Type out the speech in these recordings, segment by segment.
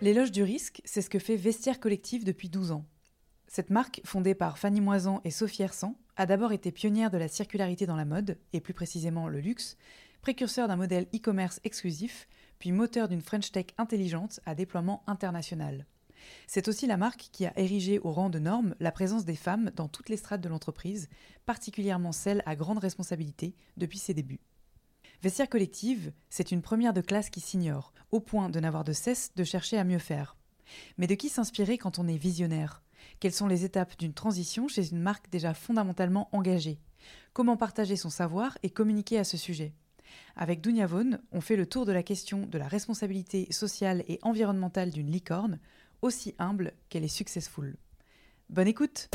L'éloge du risque, c'est ce que fait Vestiaire Collectif depuis 12 ans. Cette marque, fondée par Fanny Moisan et Sophie Hersan, a d'abord été pionnière de la circularité dans la mode, et plus précisément le luxe, précurseur d'un modèle e-commerce exclusif, puis moteur d'une French Tech intelligente à déploiement international. C'est aussi la marque qui a érigé au rang de norme la présence des femmes dans toutes les strates de l'entreprise, particulièrement celles à grande responsabilité depuis ses débuts. Vestiaire collective, c'est une première de classe qui s'ignore, au point de n'avoir de cesse de chercher à mieux faire. Mais de qui s'inspirer quand on est visionnaire? Quelles sont les étapes d'une transition chez une marque déjà fondamentalement engagée? Comment partager son savoir et communiquer à ce sujet? Avec Dunia Vaughan, on fait le tour de la question de la responsabilité sociale et environnementale d'une licorne, aussi humble qu'elle est successful. Bonne écoute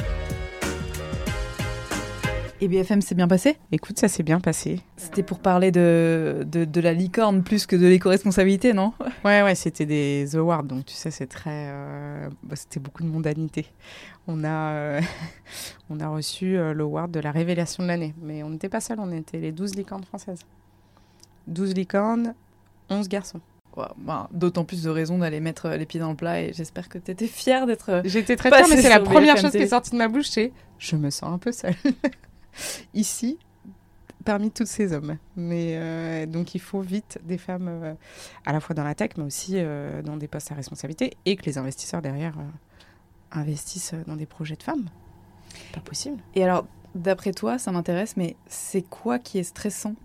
et BFM s'est bien passé? Écoute, ça s'est bien passé. C'était pour parler de, de, la licorne plus que de l'éco-responsabilité, non? Ouais, ouais, c'était des awards, donc tu sais, c'est très. Euh, bah, c'était beaucoup de mondanité. On a, euh, on a reçu euh, l'award de la révélation de l'année, mais on n'était pas seuls, on était les 12 licornes françaises. 12 licornes, 11 garçons. Ben, d'autant plus de raisons d'aller mettre les pieds dans le plat et j'espère que tu étais fière d'être. J'étais très fière, mais c'est la première chose qui est sortie de ma bouche, c'est je me sens un peu seule. ici parmi tous ces hommes. Mais euh, donc il faut vite des femmes euh, à la fois dans la tech, mais aussi euh, dans des postes à responsabilité, et que les investisseurs derrière investissent dans des projets de femmes. Pas possible. Et alors, d'après toi, ça m'intéresse, mais c'est quoi qui est stressant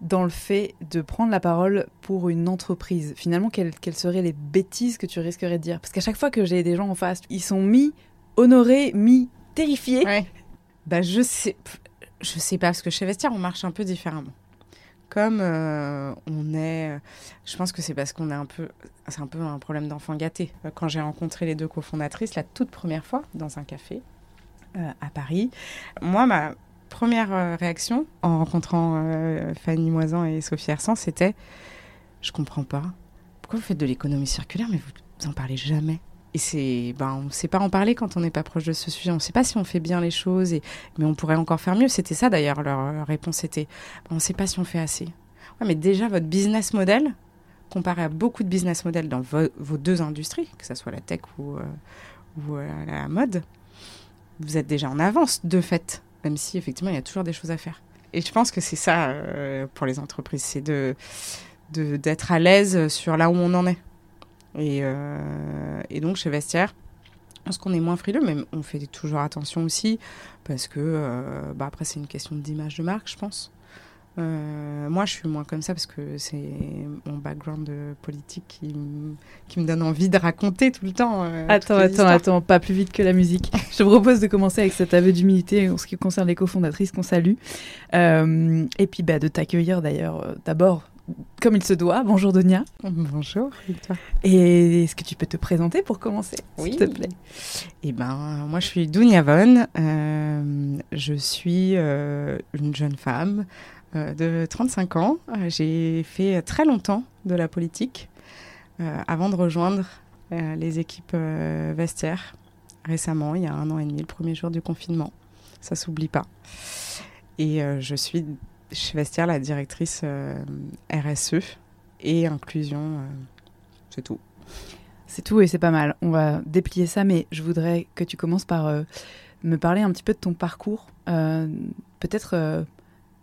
dans le fait de prendre la parole pour une entreprise? Finalement, quelles, quelles seraient les bêtises que tu risquerais de dire? Parce qu'à chaque fois que j'ai des gens en face, ils sont mis honorés, mis terrifiés. Ouais. Bah, je sais, sais pas, parce que chez Vestiaire, on marche un peu différemment. Comme euh, on est, je pense que c'est parce qu'on est un peu, c'est un peu un problème d'enfant gâté. Quand j'ai rencontré les deux cofondatrices la toute première fois dans un café euh, à Paris, moi ma première euh, réaction en rencontrant Fanny Moisan et Sophie Hersan, c'était, je comprends pas, pourquoi vous faites de l'économie circulaire, mais vous, vous en parlez jamais? Et ben, on ne sait pas en parler quand on n'est pas proche de ce sujet. On ne sait pas si on fait bien les choses, mais on pourrait encore faire mieux. C'était ça d'ailleurs, leur réponse était, ben, on ne sait pas si on fait assez. Mais déjà, votre business model, comparé à beaucoup de business models dans vos deux industries, que ce soit la tech ou, euh, euh, la mode, vous êtes déjà en avance de fait, même si effectivement il y a toujours des choses à faire. Et je pense que c'est ça euh, pour les entreprises, c'est d'être à l'aise sur là où on en est. Euh, et, donc chez Vestiaire, parce qu'on est moins frileux, mais on fait toujours attention aussi, parce que euh, bah après c'est une question d'image de marque, je pense. Euh, moi, je suis moins comme ça parce que c'est mon background politique qui, qui, me donne envie de raconter tout le temps. attends, attends, attends, pas plus vite que la musique. je te propose de commencer avec cet aveu d'humilité en ce qui concerne les cofondatrices qu'on salue. et puis bah, de t'accueillir d'ailleurs d'abord comme il se doit. Bonjour Donia. Bonjour. Et est-ce que tu peux te présenter pour commencer, s'il te plaît? Eh ben, moi je suis Dunia Von. Euh, je suis euh, une jeune femme euh, de 35 ans. J'ai fait très longtemps de la politique avant de rejoindre les équipes vestiaires récemment, il y a un an et demi, le premier jour du confinement. Ça s'oublie pas. Et je suis chez Vestiaire la directrice euh, RSE et inclusion. Euh, c'est tout. C'est tout et c'est pas mal. On va déplier ça, mais je voudrais que tu commences par euh, me parler un petit peu de ton parcours. Peut-être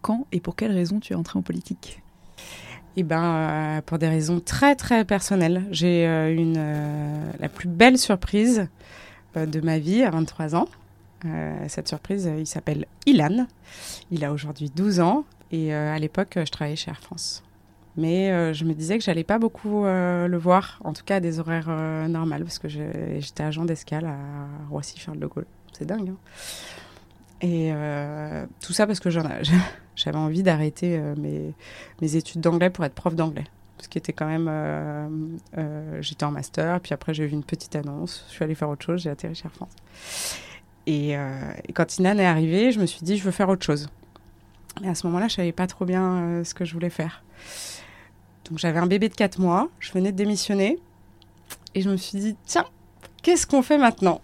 quand et pour quelles raisons tu es entrée en politique? Eh ben, pour des raisons très très personnelles. J'ai une la plus belle surprise de ma vie à 23 ans. cette surprise, il s'appelle Ilan. Il a aujourd'hui 12 ans Et à l'époque, je travaillais chez Air France. Mais je me disais que j'allais pas beaucoup le voir, en tout cas à des horaires normaux, parce que j'étais agent d'escale à Roissy-Charles de Gaulle. C'est dingue. Hein et tout ça parce que j'avais envie d'arrêter mes, études d'anglais pour être prof d'anglais ce qui était quand même. Euh, euh, j'étais en master, puis après j'ai vu une petite annonce, je suis allée faire autre chose, j'ai atterri chez Air France. Et, euh, et, quand Inan est arrivée, je me suis dit, je veux faire autre chose. Mais à ce moment-là, je savais pas trop bien ce que je voulais faire. Donc j'avais un bébé de 4 mois, je venais de démissionner, et je me suis dit, tiens, qu'est-ce qu'on fait maintenant?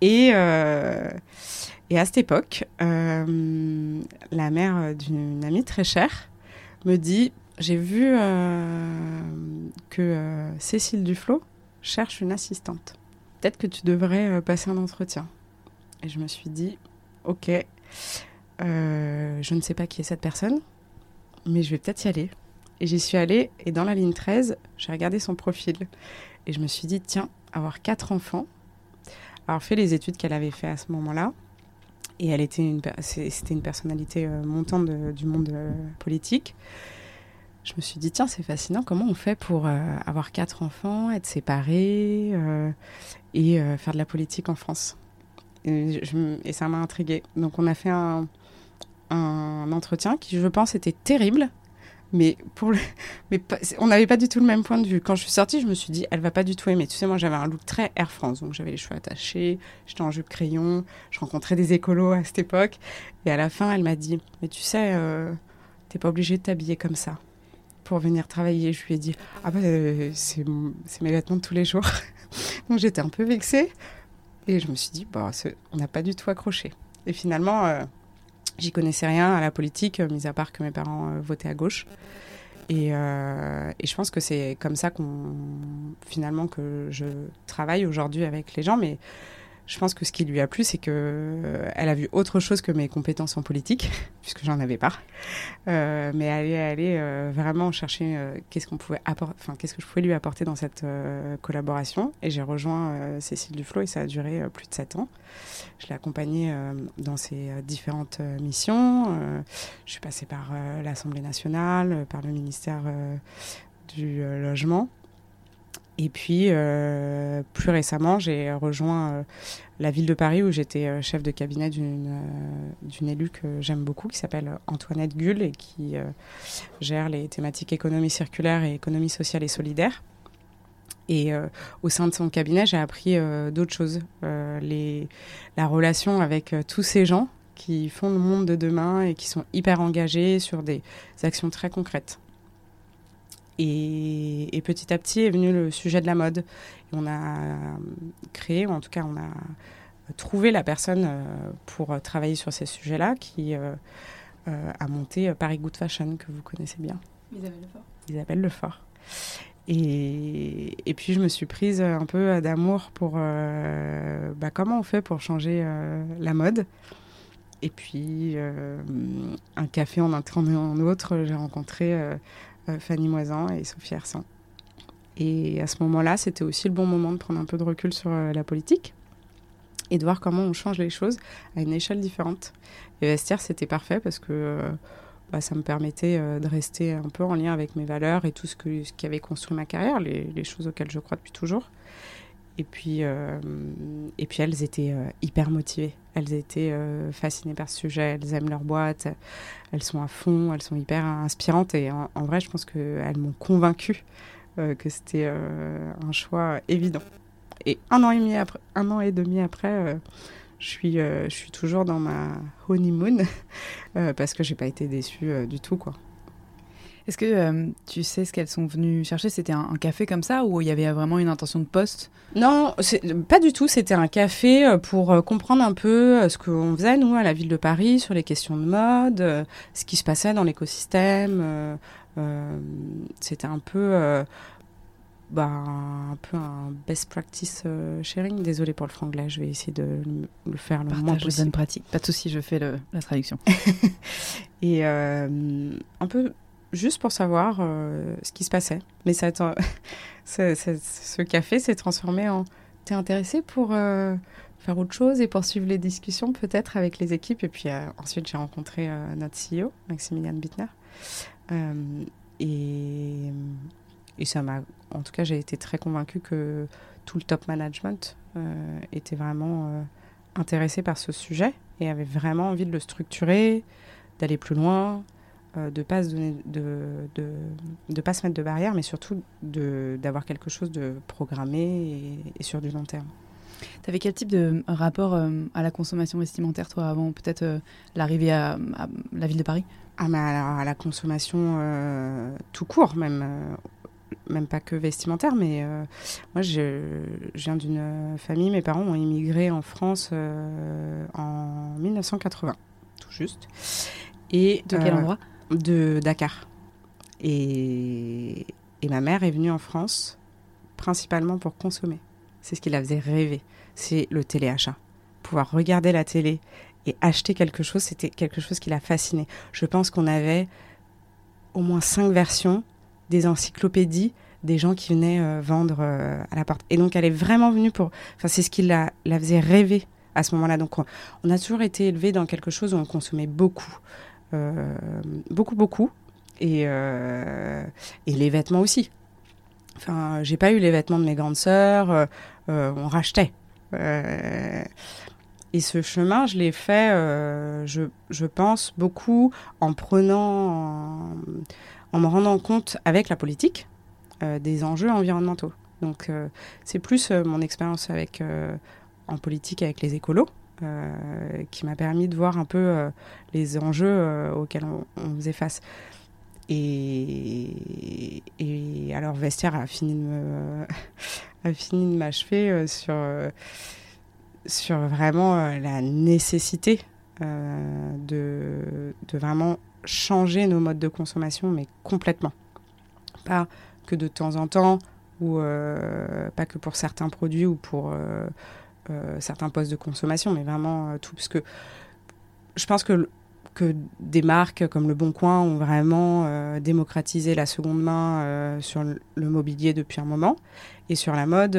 Et, et à cette époque, la mère d'une amie très chère me dit j'ai vu euh, que euh, Cécile Duflo cherche une assistante. Peut-être que tu devrais euh, passer un entretien. Et je me suis dit, ok, je ne sais pas qui est cette personne, mais je vais peut-être y aller. Et j'y suis allée, et dans la ligne 13, j'ai regardé son profil. Et je me suis dit, tiens, avoir quatre enfants, avoir fait les études qu'elle avait fait à ce moment-là, et elle était une, c'était une personnalité montante du monde politique je me suis dit, tiens, c'est fascinant, comment on fait pour euh, avoir quatre enfants, être séparés euh, et euh, faire de la politique en France? Et, ça m'a intriguée. Donc on a fait un, un, entretien qui, je pense, était terrible. Mais, pour le... mais on n'avait pas du tout le même point de vue. Quand je suis sortie, je me suis dit, elle va pas du tout aimer. Tu sais, moi, j'avais un look très Air France. Donc, j'avais les cheveux attachés, j'étais en jupe crayon, je rencontrais des écolos à cette époque. Et à la fin, elle m'a dit, mais tu sais, t'es pas obligé de t'habiller comme ça pour venir travailler. Je lui ai dit Ah, bah, euh, c'est mes vêtements de tous les jours. Donc j'étais un peu vexée. Et je me suis dit bah, On n'a pas du tout accroché. Et finalement, euh, j'y connaissais rien à la politique, euh, mis à part que mes parents votaient à gauche. Et, et, je pense que c'est comme ça qu'on finalement que je travaille aujourd'hui avec les gens. Mais je pense que ce qui lui a plu, c'est que euh, elle a vu autre chose que mes compétences en politique, puisque j'en avais pas. Euh, mais elle est allée euh, vraiment chercher qu'est-ce qu'on pouvait enfin qu'est-ce que je pouvais lui apporter dans cette collaboration. Et j'ai rejoint Cécile Duflo et ça a duré plus de sept ans. Je l'ai accompagnée dans ses différentes missions. je suis passée par l'Assemblée nationale, par le ministère du logement. Et puis, euh, plus récemment, j'ai rejoint euh, la ville de Paris où j'étais euh, chef de cabinet d'une élue que j'aime beaucoup, qui s'appelle Antoinette Gull et qui gère les thématiques économie circulaire et économie sociale et solidaire. Et au sein de son cabinet, j'ai appris d'autres choses. Les, la relation avec tous ces gens qui font le monde de demain et qui sont hyper engagés sur des actions très concrètes. Et, petit à petit est venu le sujet de la mode. Et on a créé, ou en tout cas on a trouvé la personne euh, pour travailler sur ces sujets-là qui euh, euh, a monté Paris Good Fashion, que vous connaissez bien. Isabelle Lefort. Isabelle Lefort. Et, et, puis je me suis prise un peu d'amour pour bah, comment on fait pour changer la mode. Et puis un café en un en autre, j'ai rencontré euh, Fanny Moisan et Sophie Hersan. Et à ce moment-là, c'était aussi le bon moment de prendre un peu de recul sur euh, la politique et de voir comment on change les choses à une échelle différente. Et Vestiaire, c'était parfait parce que euh, bah, ça me permettait de rester un peu en lien avec mes valeurs et tout ce, que, ce qui avait construit ma carrière, les choses auxquelles je crois depuis toujours. Et puis, et puis elles étaient hyper motivées. Elles étaient fascinées par ce sujet. Elles aiment leur boîte elles sont à fond, elles sont hyper inspirantes et en, vrai, je pense qu'elles m'ont convaincue euh, que c'était euh, un choix évident. Et un an et demi après, un an et demi après euh, je, suis, je suis toujours dans ma honeymoon parce que j'ai pas été déçue du tout. quoi. Est-ce que euh, tu sais ce qu'elles sont venues chercher? C'était un, café comme ça ou il y avait vraiment une intention de poste? Non, pas du tout. C'était un café euh, pour euh, comprendre un peu ce qu'on faisait, nous, à la ville de Paris, sur les questions de mode, ce qui se passait dans l'écosystème. C'était un peu... Bah, un peu un best practice sharing. Désolée pour le franglais, je vais essayer de le faire le moins possible. bonne pratique. Pas de souci, je fais la traduction. et un peu juste pour savoir euh, ce qui se passait. Mais ça, ce café s'est transformé en T'es intéressé pour, euh, faire autre chose et poursuivre les discussions peut-être avec les équipes? Et puis ensuite, j'ai rencontré notre CEO, Maximilian Bittner. et, et ça m'a, en tout cas, j'ai été très convaincue que tout le top management était vraiment intéressé par ce sujet et avait vraiment envie de le structurer, d'aller plus loin, euh, de pas de, de, de, pas se mettre de barrières, mais surtout d'avoir quelque chose de programmé et, sur du long terme. Tu avais quel type de rapport euh, à la consommation vestimentaire, toi, avant peut-être euh, l'arrivée à, la ville de Paris? Ah, mais à, la consommation tout court, même même pas que vestimentaire, mais moi je, viens d'une famille, mes parents ont immigré en France en 1980, tout juste. Et, de quel endroit? De Dakar. Et, et ma mère est venue en France principalement pour consommer. C'est ce qui la faisait rêver. C'est le téléachat. Pouvoir regarder la télé et acheter quelque chose, c'était quelque chose qui la fascinait. Je pense qu'on avait au moins cinq versions des encyclopédies des gens qui venaient euh, vendre euh, à la porte. Et donc elle est vraiment venue pour... Enfin, c'est ce qui la, la faisait rêver à ce moment-là. Donc on, a toujours été élevé dans quelque chose où on consommait beaucoup. Euh, beaucoup, beaucoup. Et, euh, et les vêtements aussi. Enfin, j'ai pas eu les vêtements de mes grandes sœurs, euh, on rachetait. et ce chemin, je l'ai fait, je, je, pense, beaucoup en prenant, en, me rendant compte avec la politique des enjeux environnementaux. Donc, c'est plus mon expérience avec en politique avec les écolos qui m'a permis de voir un peu euh, les enjeux euh, auxquels on, faisait face. Et, alors Vestiaire a fini de fini de m'achever sur sur vraiment la nécessité de, vraiment changer nos modes de consommation, mais complètement. Pas que de temps en temps, ou pas que pour certains produits ou pour euh, certains postes de consommation, mais vraiment euh, tout. Parce que je pense que, que des marques comme Le Bon Coin ont vraiment euh, démocratisé la seconde main sur le, mobilier depuis un moment. Et sur la mode,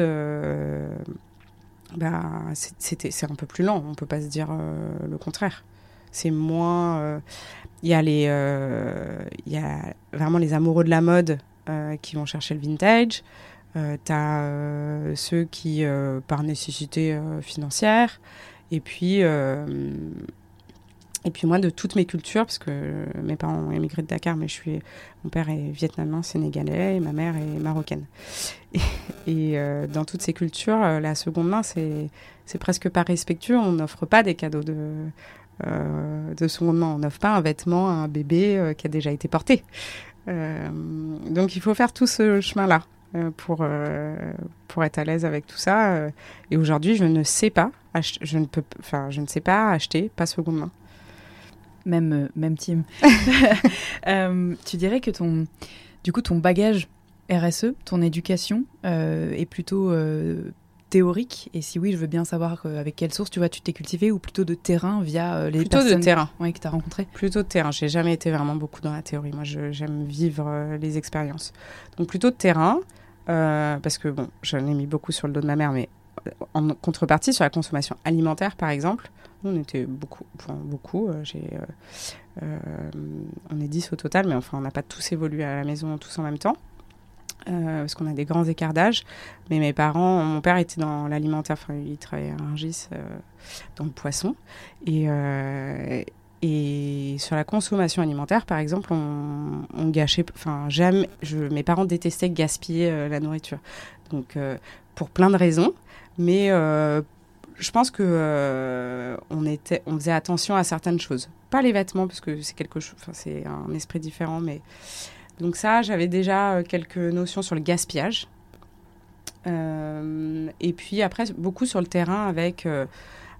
bah, c'est un peu plus lent. On ne peut pas se dire le contraire. C'est moins. Il y, y a vraiment les amoureux de la mode qui vont chercher le vintage. Euh, tu as euh, ceux qui, euh, par nécessité financière, et puis, et puis moi, de toutes mes cultures, parce que mes parents ont émigré de Dakar, mais je suis, mon père est vietnamien, sénégalais, et ma mère est marocaine. Et, dans toutes ces cultures, la seconde main, c'est, c'est presque pas respectueux. On n'offre pas des cadeaux de, de seconde main. On n'offre pas un vêtement à un bébé qui a déjà été porté. donc il faut faire tout ce chemin-là. Euh, pour, euh, pour être à l'aise avec tout ça. Euh. et aujourd'hui, je ne sais pas, je ne peux, enfin, je ne sais pas acheter, pas seconde main. Même, même team. tu dirais que ton, du coup, ton bagage RSE, ton éducation est plutôt théorique? Et si oui, je veux bien savoir avec quelle source tu vois, tu t'es cultivé ou plutôt de terrain via les plutôt personnes de terrain. que tu as rencontrées Plutôt de terrain. J'ai jamais été vraiment beaucoup dans la théorie. Moi, j'aime vivre les expériences. Donc plutôt de terrain. Euh, parce que bon, j'en ai mis beaucoup sur le dos de ma mère, mais en contrepartie, sur la consommation alimentaire, par exemple, on était beaucoup, beaucoup. Euh, euh, on est 10 au total, mais enfin, on n'a pas tous évolué à la maison tous en même temps. parce qu'on a des grands écarts d'âge. Mais mes parents, mon père était dans l'alimentaire, enfin, il travaillait à Rungis, dans le poisson. Et, et sur la consommation alimentaire, par exemple, on, gâchait, enfin, jamais, mes parents détestaient gaspiller euh, la nourriture. Donc, euh, pour plein de raisons. Mais euh, je pense que on était, on faisait attention à certaines choses. Pas les vêtements, parce que c'est quelque chose, c'est un esprit différent. Mais donc ça, j'avais déjà quelques notions sur le gaspillage. et puis après, beaucoup sur le terrain avec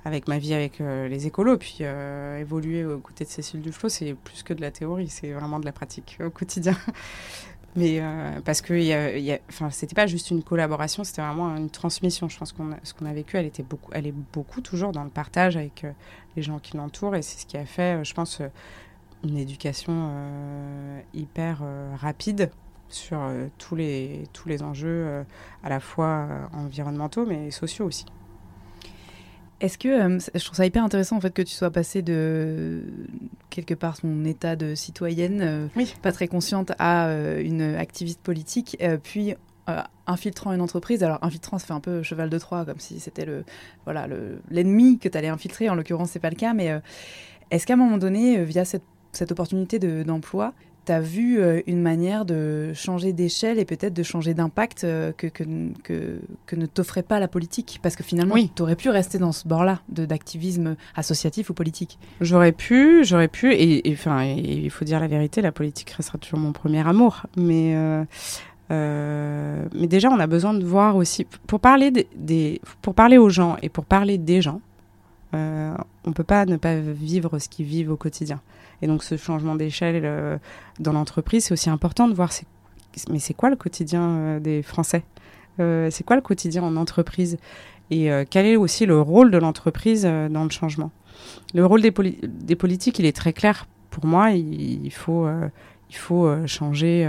avec ma vie avec euh, les écolos. Puis euh, évoluer aux côtés de Cécile Duflo, c'est plus que de la théorie, c'est vraiment de la pratique au quotidien. Mais euh, parce que y a, y a, c'était pas juste une collaboration, c'était vraiment une transmission. Je pense qu'on ce qu'on a vécu, elle était beaucoup, elle est beaucoup toujours dans le partage avec les gens qui l'entourent, et c'est ce qui a fait, je pense, une éducation hyper rapide sur tous les tous les enjeux à la fois environnementaux mais sociaux aussi. Est-ce que euh, je trouve ça hyper intéressant en fait que tu sois passée de quelque part son état de citoyenne, euh, pas très consciente, à euh, une activiste politique, puis infiltrant une entreprise. Alors infiltrant, ça fait un peu cheval de Troie, comme si c'était le voilà l'ennemi que tu allais infiltrer. En l'occurrence, c'est pas le cas, mais est-ce qu'à un moment donné, via cette, cette opportunité d'emploi, tu as vu euh, une manière de changer d'échelle et peut-être de changer d'impact euh, que, que, que, ne t'offrait pas la politique? Parce que finalement, tu aurais pu rester dans ce bord-là d'activisme associatif ou politique. J'aurais pu, j'aurais pu, et enfin, il faut dire la vérité, la politique restera toujours mon premier amour. Mais, euh, mais déjà, on a besoin de voir aussi, pour parler, des, pour parler aux gens et pour parler des gens, on ne peut pas ne pas vivre ce qu'ils vivent au quotidien. Et donc ce changement d'échelle euh, dans l'entreprise, c'est aussi important de voir, mais c'est quoi le quotidien euh, des Français? Euh, C'est quoi le quotidien en entreprise? Et quel est aussi le rôle de l'entreprise dans le changement? Le rôle des, politiques, il est très clair. Pour moi. Il, faut, il faut changer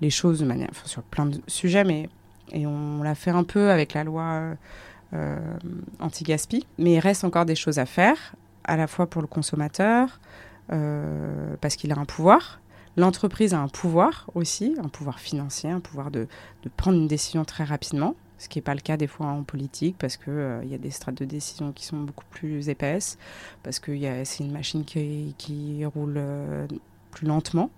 les choses de manière, sur plein de sujets, mais et on l'a fait un peu avec la loi anti-gaspi, mais il reste encore des choses à faire, à la fois pour le consommateur, euh, parce qu'il a un pouvoir. L'entreprise a un pouvoir aussi, un pouvoir financier, un pouvoir de, prendre une décision très rapidement, ce qui n'est pas le cas des fois en politique, parce qu'il euh, y a des strates de décision qui sont beaucoup plus épaisses, parce que c'est une machine qui, roule euh, plus lentement.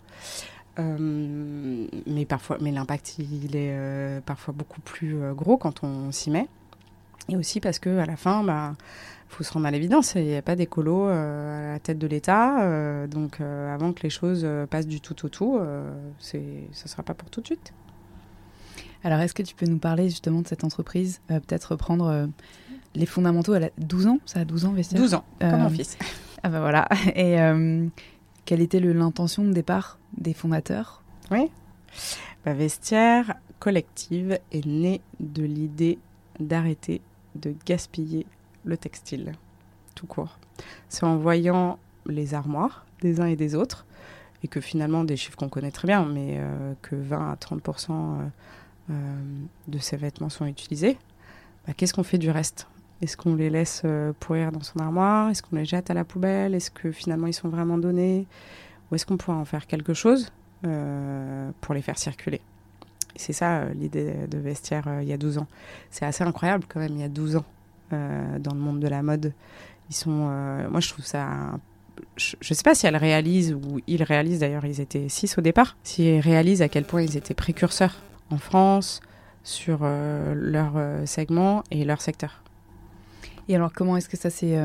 mais parfois, mais l'impact il est parfois beaucoup plus gros quand on s'y met. Et aussi parce que à la fin, bah, faut se rendre à l'évidence, il n'y a pas d'écolo euh, à la tête de l'État. Euh, donc euh, avant que les choses passent du tout au tout, ça ne sera pas pour tout de suite. Alors est-ce que tu peux nous parler justement de cette entreprise Peut-être reprendre les fondamentaux. Elle a 12 ans Ça a 12 ans, Vestiaire 12 ans, comme mon fils. Ah ben voilà. Et quelle était l'intention de départ des fondateurs? Oui. Bah, Vestiaire Collective est née de l'idée d'arrêter de gaspiller le textile, tout court. C'est en voyant les armoires des uns et des autres, et que finalement, des chiffres qu'on connaît très bien, mais euh, que 20 à 30 euh, euh, de ces vêtements sont utilisés, bah, qu'est-ce qu'on fait du reste? Est-ce qu'on les laisse pourrir dans son armoire? Est-ce qu'on les jette à la poubelle? Est-ce que finalement ils sont vraiment donnés? Ou est-ce qu'on pourrait en faire quelque chose pour les faire circuler? C'est ça l'idée de vestiaire il y a 12 ans. C'est assez incroyable quand même, il y a 12 ans. Euh, dans le monde de la mode. Ils sont, euh, moi, je trouve ça. Je ne sais pas si elles réalisent ou ils réalisent d'ailleurs, ils étaient six au départ, s'ils réalisent à quel point ils étaient précurseurs en France sur euh, leur segment et leur secteur. Et alors, comment est-ce que ça s'est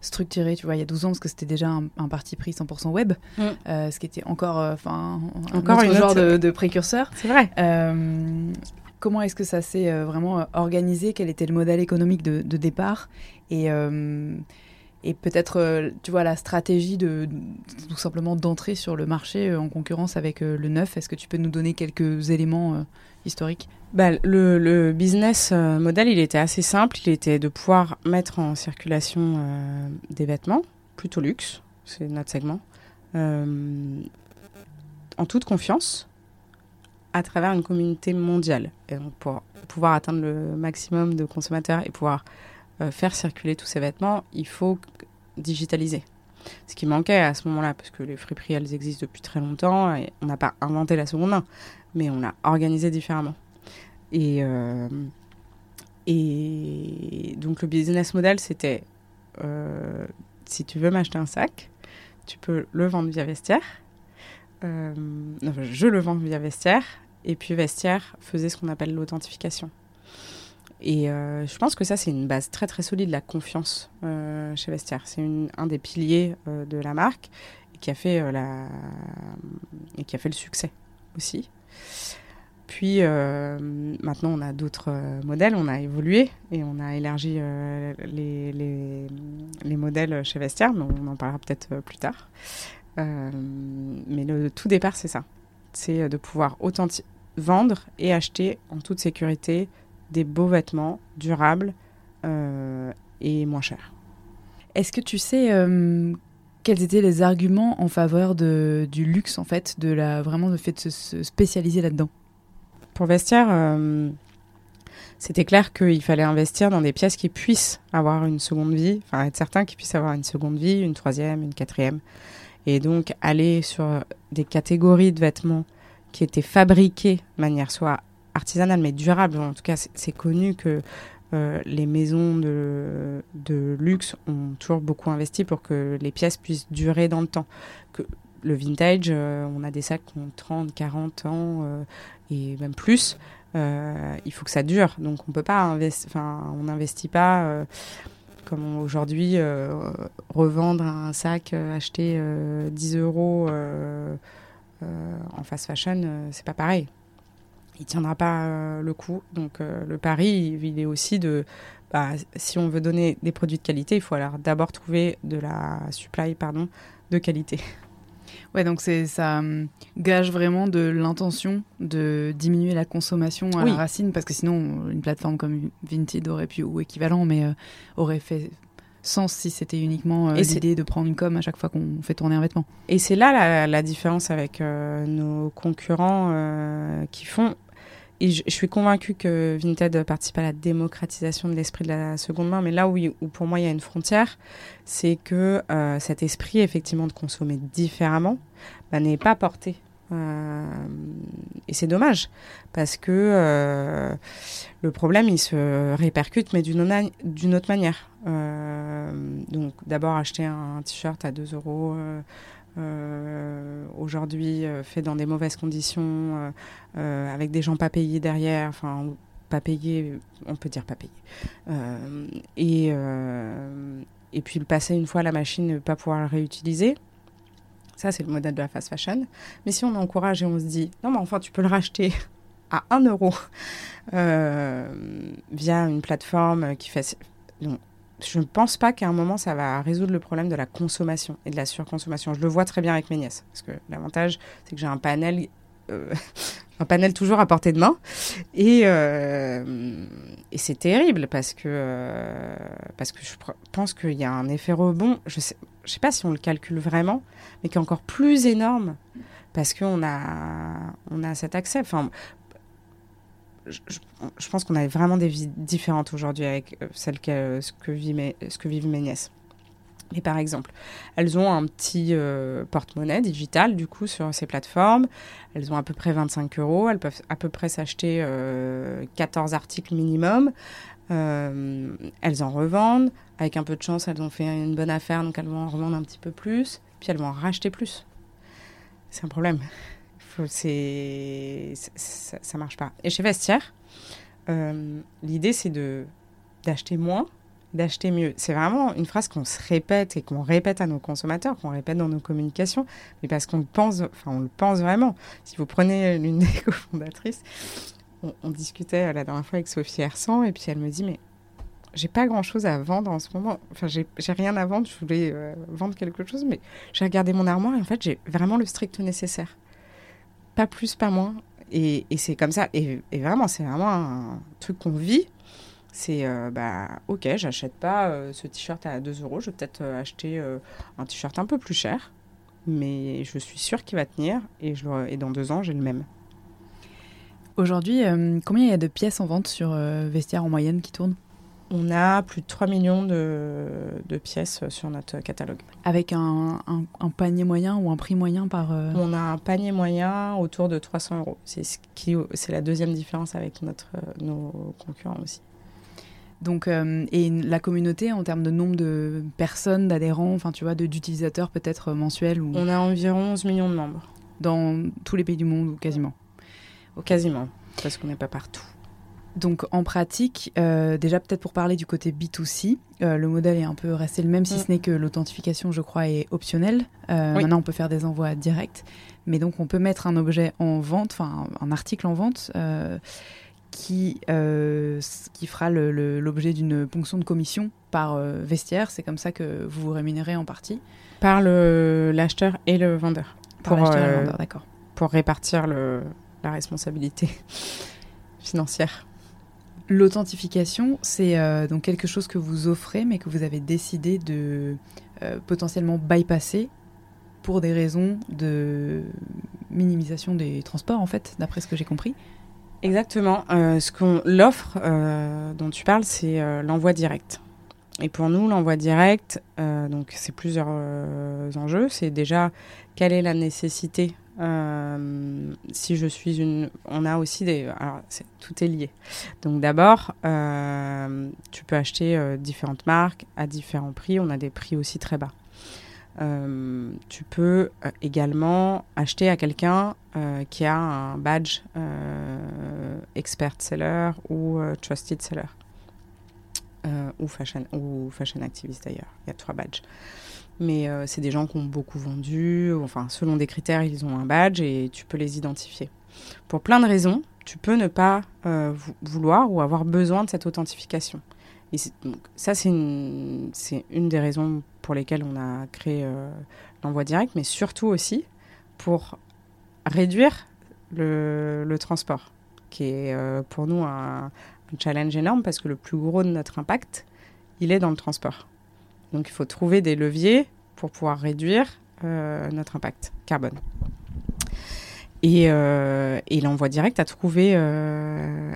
structuré Tu vois, il y a 12 ans, parce que c'était déjà un, parti pris 100% web, mm. ce qui était encore, enfin, encore un genre de, de précurseur. C'est vrai comment est-ce que ça s'est euh, vraiment euh, organisé? Quel était le modèle économique de, départ? Et, euh, peut-être, tu vois, la stratégie de, tout simplement d'entrer sur le marché en concurrence avec le neuf. Est-ce que tu peux nous donner quelques éléments historiques? Bah, le, business model, il était assez simple. Il était de pouvoir mettre en circulation des vêtements, plutôt luxe, c'est notre segment, en toute confiance à travers une communauté mondiale. Et donc pour pouvoir atteindre le maximum de consommateurs et pouvoir euh, faire circuler tous ces vêtements, il faut digitaliser. Ce qui manquait à ce moment-là, parce que les friperies, elles existent depuis très longtemps, et on n'a pas inventé la seconde main, mais on l'a organisé différemment. Et, euh, et donc le business model, c'était, euh, si tu veux m'acheter un sac, tu peux le vendre via vestiaire. je le vends via vestiaire et puis Vestiaire faisait ce qu'on appelle l'authentification. Et euh, je pense que ça, c'est une base très très solide, la confiance euh, chez Vestiaire. C'est un des piliers euh, de la marque et qui, a fait, la... et qui a fait le succès aussi. Puis maintenant, on a d'autres modèles, on a évolué et on a élargi les, les, les, modèles chez Vestiaire, mais on en parlera peut-être plus tard. mais le tout départ, c'est ça. C'est de pouvoir authentifier vendre et acheter en toute sécurité des beaux vêtements durables euh, et moins chers. Est-ce que tu sais euh, quels étaient les arguments en faveur de, du luxe, en fait, de la, vraiment le fait de se, spécialiser là-dedans? Pour Vestiaire, euh, c'était clair qu'il fallait investir dans des pièces qui puissent avoir une seconde vie, enfin être certain qu'ils puissent avoir une seconde vie, une troisième, une quatrième. Et donc aller sur des catégories de vêtements qui étaient fabriqués de manière soit artisanale mais durable. En tout cas, c'est connu que euh, les maisons de, de, luxe ont toujours beaucoup investi pour que les pièces puissent durer dans le temps. Que le vintage, euh, on a des sacs qui ont 30, 40 ans euh, et même plus. il faut que ça dure. Donc on peut pas investir, enfin on n'investit pas comme aujourd'hui revendre un sac acheté 10 euros en fast fashion, c'est pas pareil il tiendra pas euh, le coup. Donc euh, le pari, il, est aussi de, bah, si on veut donner des produits de qualité, il faut alors d'abord trouver de la supply pardon, de qualité. Ouais, donc c'est ça hum, gage vraiment de l'intention de diminuer la consommation à la racine, parce que sinon une plateforme comme Vinted aurait pu ou équivalent, mais euh, aurait fait sens si c'était uniquement l'idée de prendre une com à chaque fois qu'on fait tourner un vêtement. Et c'est là la, différence avec nos concurrents qui font et je, suis convaincue que Vinted participe à la démocratisation de l'esprit de la seconde main, mais là où, où pour moi il y a une frontière, c'est que euh, cet esprit effectivement de consommer différemment bah, n'est pas porté. Euh, et c'est dommage, parce que euh, le problème, il se répercute, mais d'une autre manière. donc d'abord acheter un, t-shirt à 2 euros euh, aujourd'hui euh, fait dans des mauvaises conditions, euh, avec des gens pas payés derrière, enfin pas payés, on peut dire pas payés. et, et puis le passer une fois à la machine, ne pas pouvoir le réutiliser. Ça, c'est le modèle de la fast fashion. Mais si on encourage et on se dit, non, mais enfin, tu peux le racheter à 1 euro via une plateforme qui fait je ne pense pas qu'à un moment ça va résoudre le problème de la consommation et de la surconsommation. Je le vois très bien avec mes nièces, parce que l'avantage, c'est que j'ai un panel, euh, toujours à portée de main, et, euh, c'est terrible parce que euh, parce que je pense qu'il y a un effet rebond. Je sais, je sais pas si on le calcule vraiment, mais qui est encore plus énorme parce qu'on a on a cet accès. Enfin, je, pense qu'on a vraiment des vies différentes aujourd'hui avec euh, celles que, ce, que ce que vivent mes nièces. Mais par exemple, elles ont un petit euh, porte-monnaie digital du coup sur ces plateformes. Elles ont à peu près 25 euros. Elles peuvent à peu près s'acheter 14 euh, articles minimum. Elles en revendent. Avec un peu de chance, elles ont fait une bonne affaire, donc elles vont en revendre un petit peu plus. Puis elles vont en racheter plus. C'est un problème ça, ça, marche pas. Et chez Vestiaire, euh, l'idée c'est de d'acheter moins, d'acheter mieux. C'est vraiment une phrase qu'on se répète et qu'on répète à nos consommateurs, qu'on répète dans nos communications, mais parce qu'on le pense, enfin on le pense vraiment. Si vous prenez l'une des cofondatrices, on, discutait la dernière fois avec Sophie Hersan et puis elle me dit mais j'ai pas grand chose à vendre en ce moment. Enfin, j'ai rien à vendre. Je voulais euh, vendre quelque chose, mais j'ai regardé mon armoire et en fait, j'ai vraiment le strict nécessaire pas plus, pas moins. Et, c'est comme ça. Et, vraiment, c'est vraiment un truc qu'on vit. C'est, euh, bah, ok, j'achète pas euh, ce t-shirt à 2 euros. Je vais peut-être euh, acheter un t-shirt un peu plus cher. Mais je suis sûre qu'il va tenir. Et, je, et dans deux ans, j'ai le même. Aujourd'hui, combien il y a de pièces en vente sur Vestiaire en moyenne qui tournent? On a plus de 3 millions de, pièces sur notre catalogue. Avec un, panier moyen ou un prix moyen par... Euh, on a un panier moyen autour de 300 euros. C'est ce c'est la deuxième différence avec notre, nos concurrents aussi. Donc, euh, et la communauté en termes de nombre de personnes, d'adhérents, enfin tu vois, d'utilisateurs peut-être mensuels ou... On a environ 11 millions de membres. Dans tous les pays du monde ou quasiment Quasiment, parce qu'on n'est pas partout. Donc en pratique, euh, déjà peut-être pour parler du côté B2C, euh, le modèle est un peu resté le même, si mm. ce n'est que l'authentification, je crois, est optionnelle. Euh, maintenant, on peut faire des envois directs, mais donc on peut mettre un objet en vente, enfin un, article en vente, qui, qui fera l'objet d'une ponction de commission par vestiaire. C'est comme ça que vous vous rémunérez en partie. Par l'acheteur et le vendeur. Par l'acheteur et le vendeur, d'accord. Pour répartir le, la responsabilité financière. L'authentification, c'est euh, donc quelque chose que vous offrez, mais que vous avez décidé de euh, potentiellement bypasser pour des raisons de minimisation des transports, en fait, d'après ce que j'ai compris. Exactement. ce qu'on l'offre dont tu parles, c'est l'envoi direct. Et pour nous, l'envoi direct, donc c'est plusieurs enjeux. C'est déjà quelle est la nécessité euh, si je suis une. On a aussi des. Alors, tout est lié. Donc, d'abord, euh, tu peux acheter euh, différentes marques à différents prix. On a des prix aussi très bas. tu peux également acheter à quelqu'un qui a un badge expert seller ou trusted seller. ou, fashion, ou fashion activist d'ailleurs. Il y a trois badges. Mais euh, c'est des gens qui ont beaucoup vendu, enfin, selon des critères, ils ont un badge et tu peux les identifier. Pour plein de raisons, tu peux ne pas euh, vouloir ou avoir besoin de cette authentification. Et donc, ça, c'est une, des raisons pour lesquelles on a créé euh, l'envoi direct, mais surtout aussi pour réduire le, le transport, qui est pour nous un, un challenge énorme parce que le plus gros de notre impact, il est dans le transport. Donc il faut trouver des leviers pour pouvoir réduire euh, notre impact carbone. Et, euh, l'envoi direct a trouvé, euh,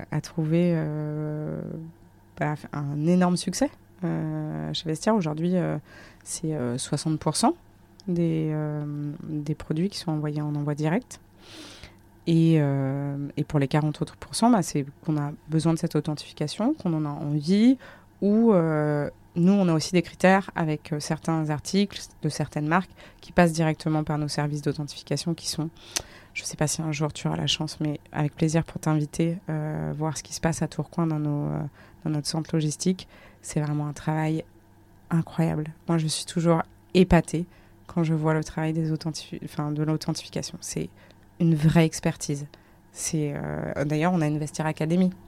bah, un énorme succès chez Vestiaire. Aujourd'hui, c'est 60% des, des produits qui sont envoyés en envoi direct. Et, et, pour les 40 autres pourcents, bah, c'est qu'on a besoin de cette authentification, qu'on en a envie, ou nous, on a aussi des critères avec euh, certains articles de certaines marques qui passent directement par nos services d'authentification qui sont, je ne sais pas si un jour tu auras la chance, mais avec plaisir pour t'inviter, euh, voir ce qui se passe à Tourcoing dans, nos, euh, dans notre centre logistique. C'est vraiment un travail incroyable. Moi, je suis toujours épatée quand je vois le travail des enfin, de l'authentification. C'est une vraie expertise. D'ailleurs, on a une Vestiaire Academy euh,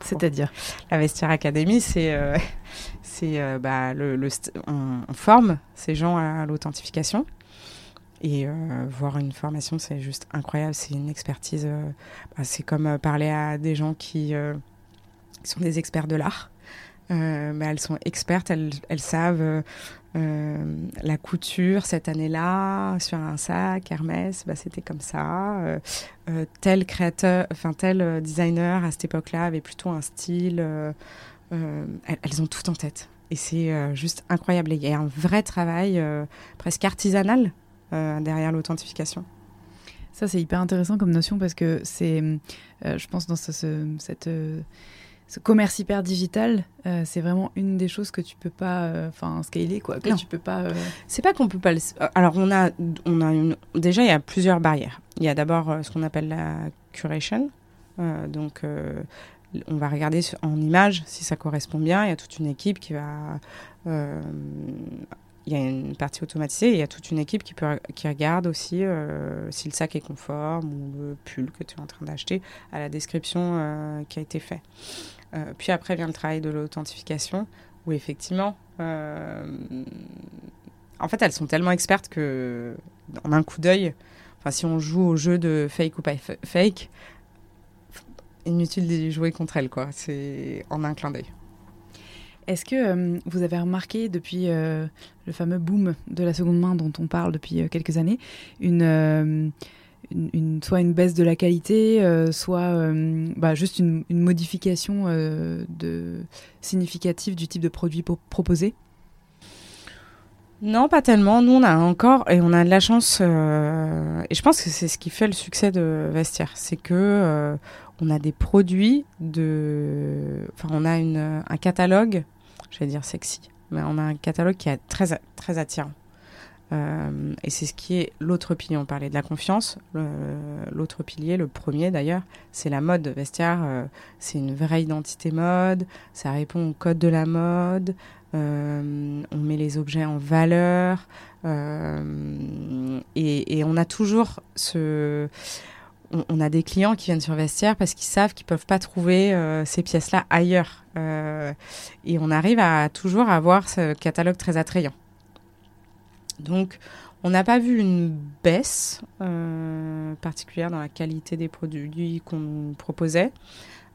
C'est-à-dire La Vestiaire Academy, c'est euh, c'est euh, bah, le, on, forme ces gens à l'authentification. Et voir une formation, c'est juste incroyable. C'est une expertise. Bah, c'est comme parler à des gens qui, sont des experts de l'art. mais elles sont expertes, elles, elles savent euh, la couture cette année-là sur un sac Hermès, bah, c'était comme ça. Euh, euh, tel créateur, enfin tel designer à cette époque-là avait plutôt un style. Elles, ont tout en tête et c'est juste incroyable. il y a un vrai travail presque artisanal derrière l'authentification. Ça, c'est hyper intéressant comme notion parce que c'est, je pense, dans ce, cette ce commerce hyper digital, euh, c'est vraiment une des choses que tu peux pas, euh, enfin, scaler quoi. Que tu peux pas. Euh, c'est pas qu'on peut pas. Le... Alors on a, on a une... déjà il y a plusieurs barrières. Il y a d'abord ce qu'on appelle la curation, donc on va regarder en image si ça correspond bien. Il y a toute une équipe qui va il y a une partie automatisée et il y a toute une équipe qui, peut, qui regarde aussi si le sac est conforme ou le pull que tu es en train d'acheter à la description qui a été faite. Euh, puis après vient le travail de l'authentification, où effectivement, euh, en fait, elles sont tellement expertes que, en un coup d'œil, enfin, si on joue au jeu de fake ou pas fake, inutile de jouer contre elles, quoi. C'est en un clin d'œil. Est-ce que euh, vous avez remarqué depuis le fameux boom de la seconde main dont on parle depuis quelques années, une, soit une baisse de la qualité, euh, soit euh, bah, juste une, modification euh, de, significative du type de produit proposé non, pas tellement. Nous, on a encore, et on a de la chance, et je pense que c'est ce qui fait le succès de Vestiaire, c'est que on a des produits de, enfin, on a un catalogue, je vais dire sexy, mais on a un catalogue qui est très, très attirant. Euh, et c'est ce qui est l'autre pilier. On parlait de la confiance. L'autre pilier, le premier d'ailleurs, c'est la mode. Vestiaire, euh, c'est une vraie identité mode. Ça répond au code de la mode. Euh, on met les objets en valeur. Et, on a toujours ce. On, a des clients qui viennent sur Vestiaire parce qu'ils savent qu'ils peuvent pas trouver ces pièces-là ailleurs. et on arrive à toujours avoir ce catalogue très attrayant. Donc, on n'a pas vu une baisse euh, particulière dans la qualité des produits qu'on proposait.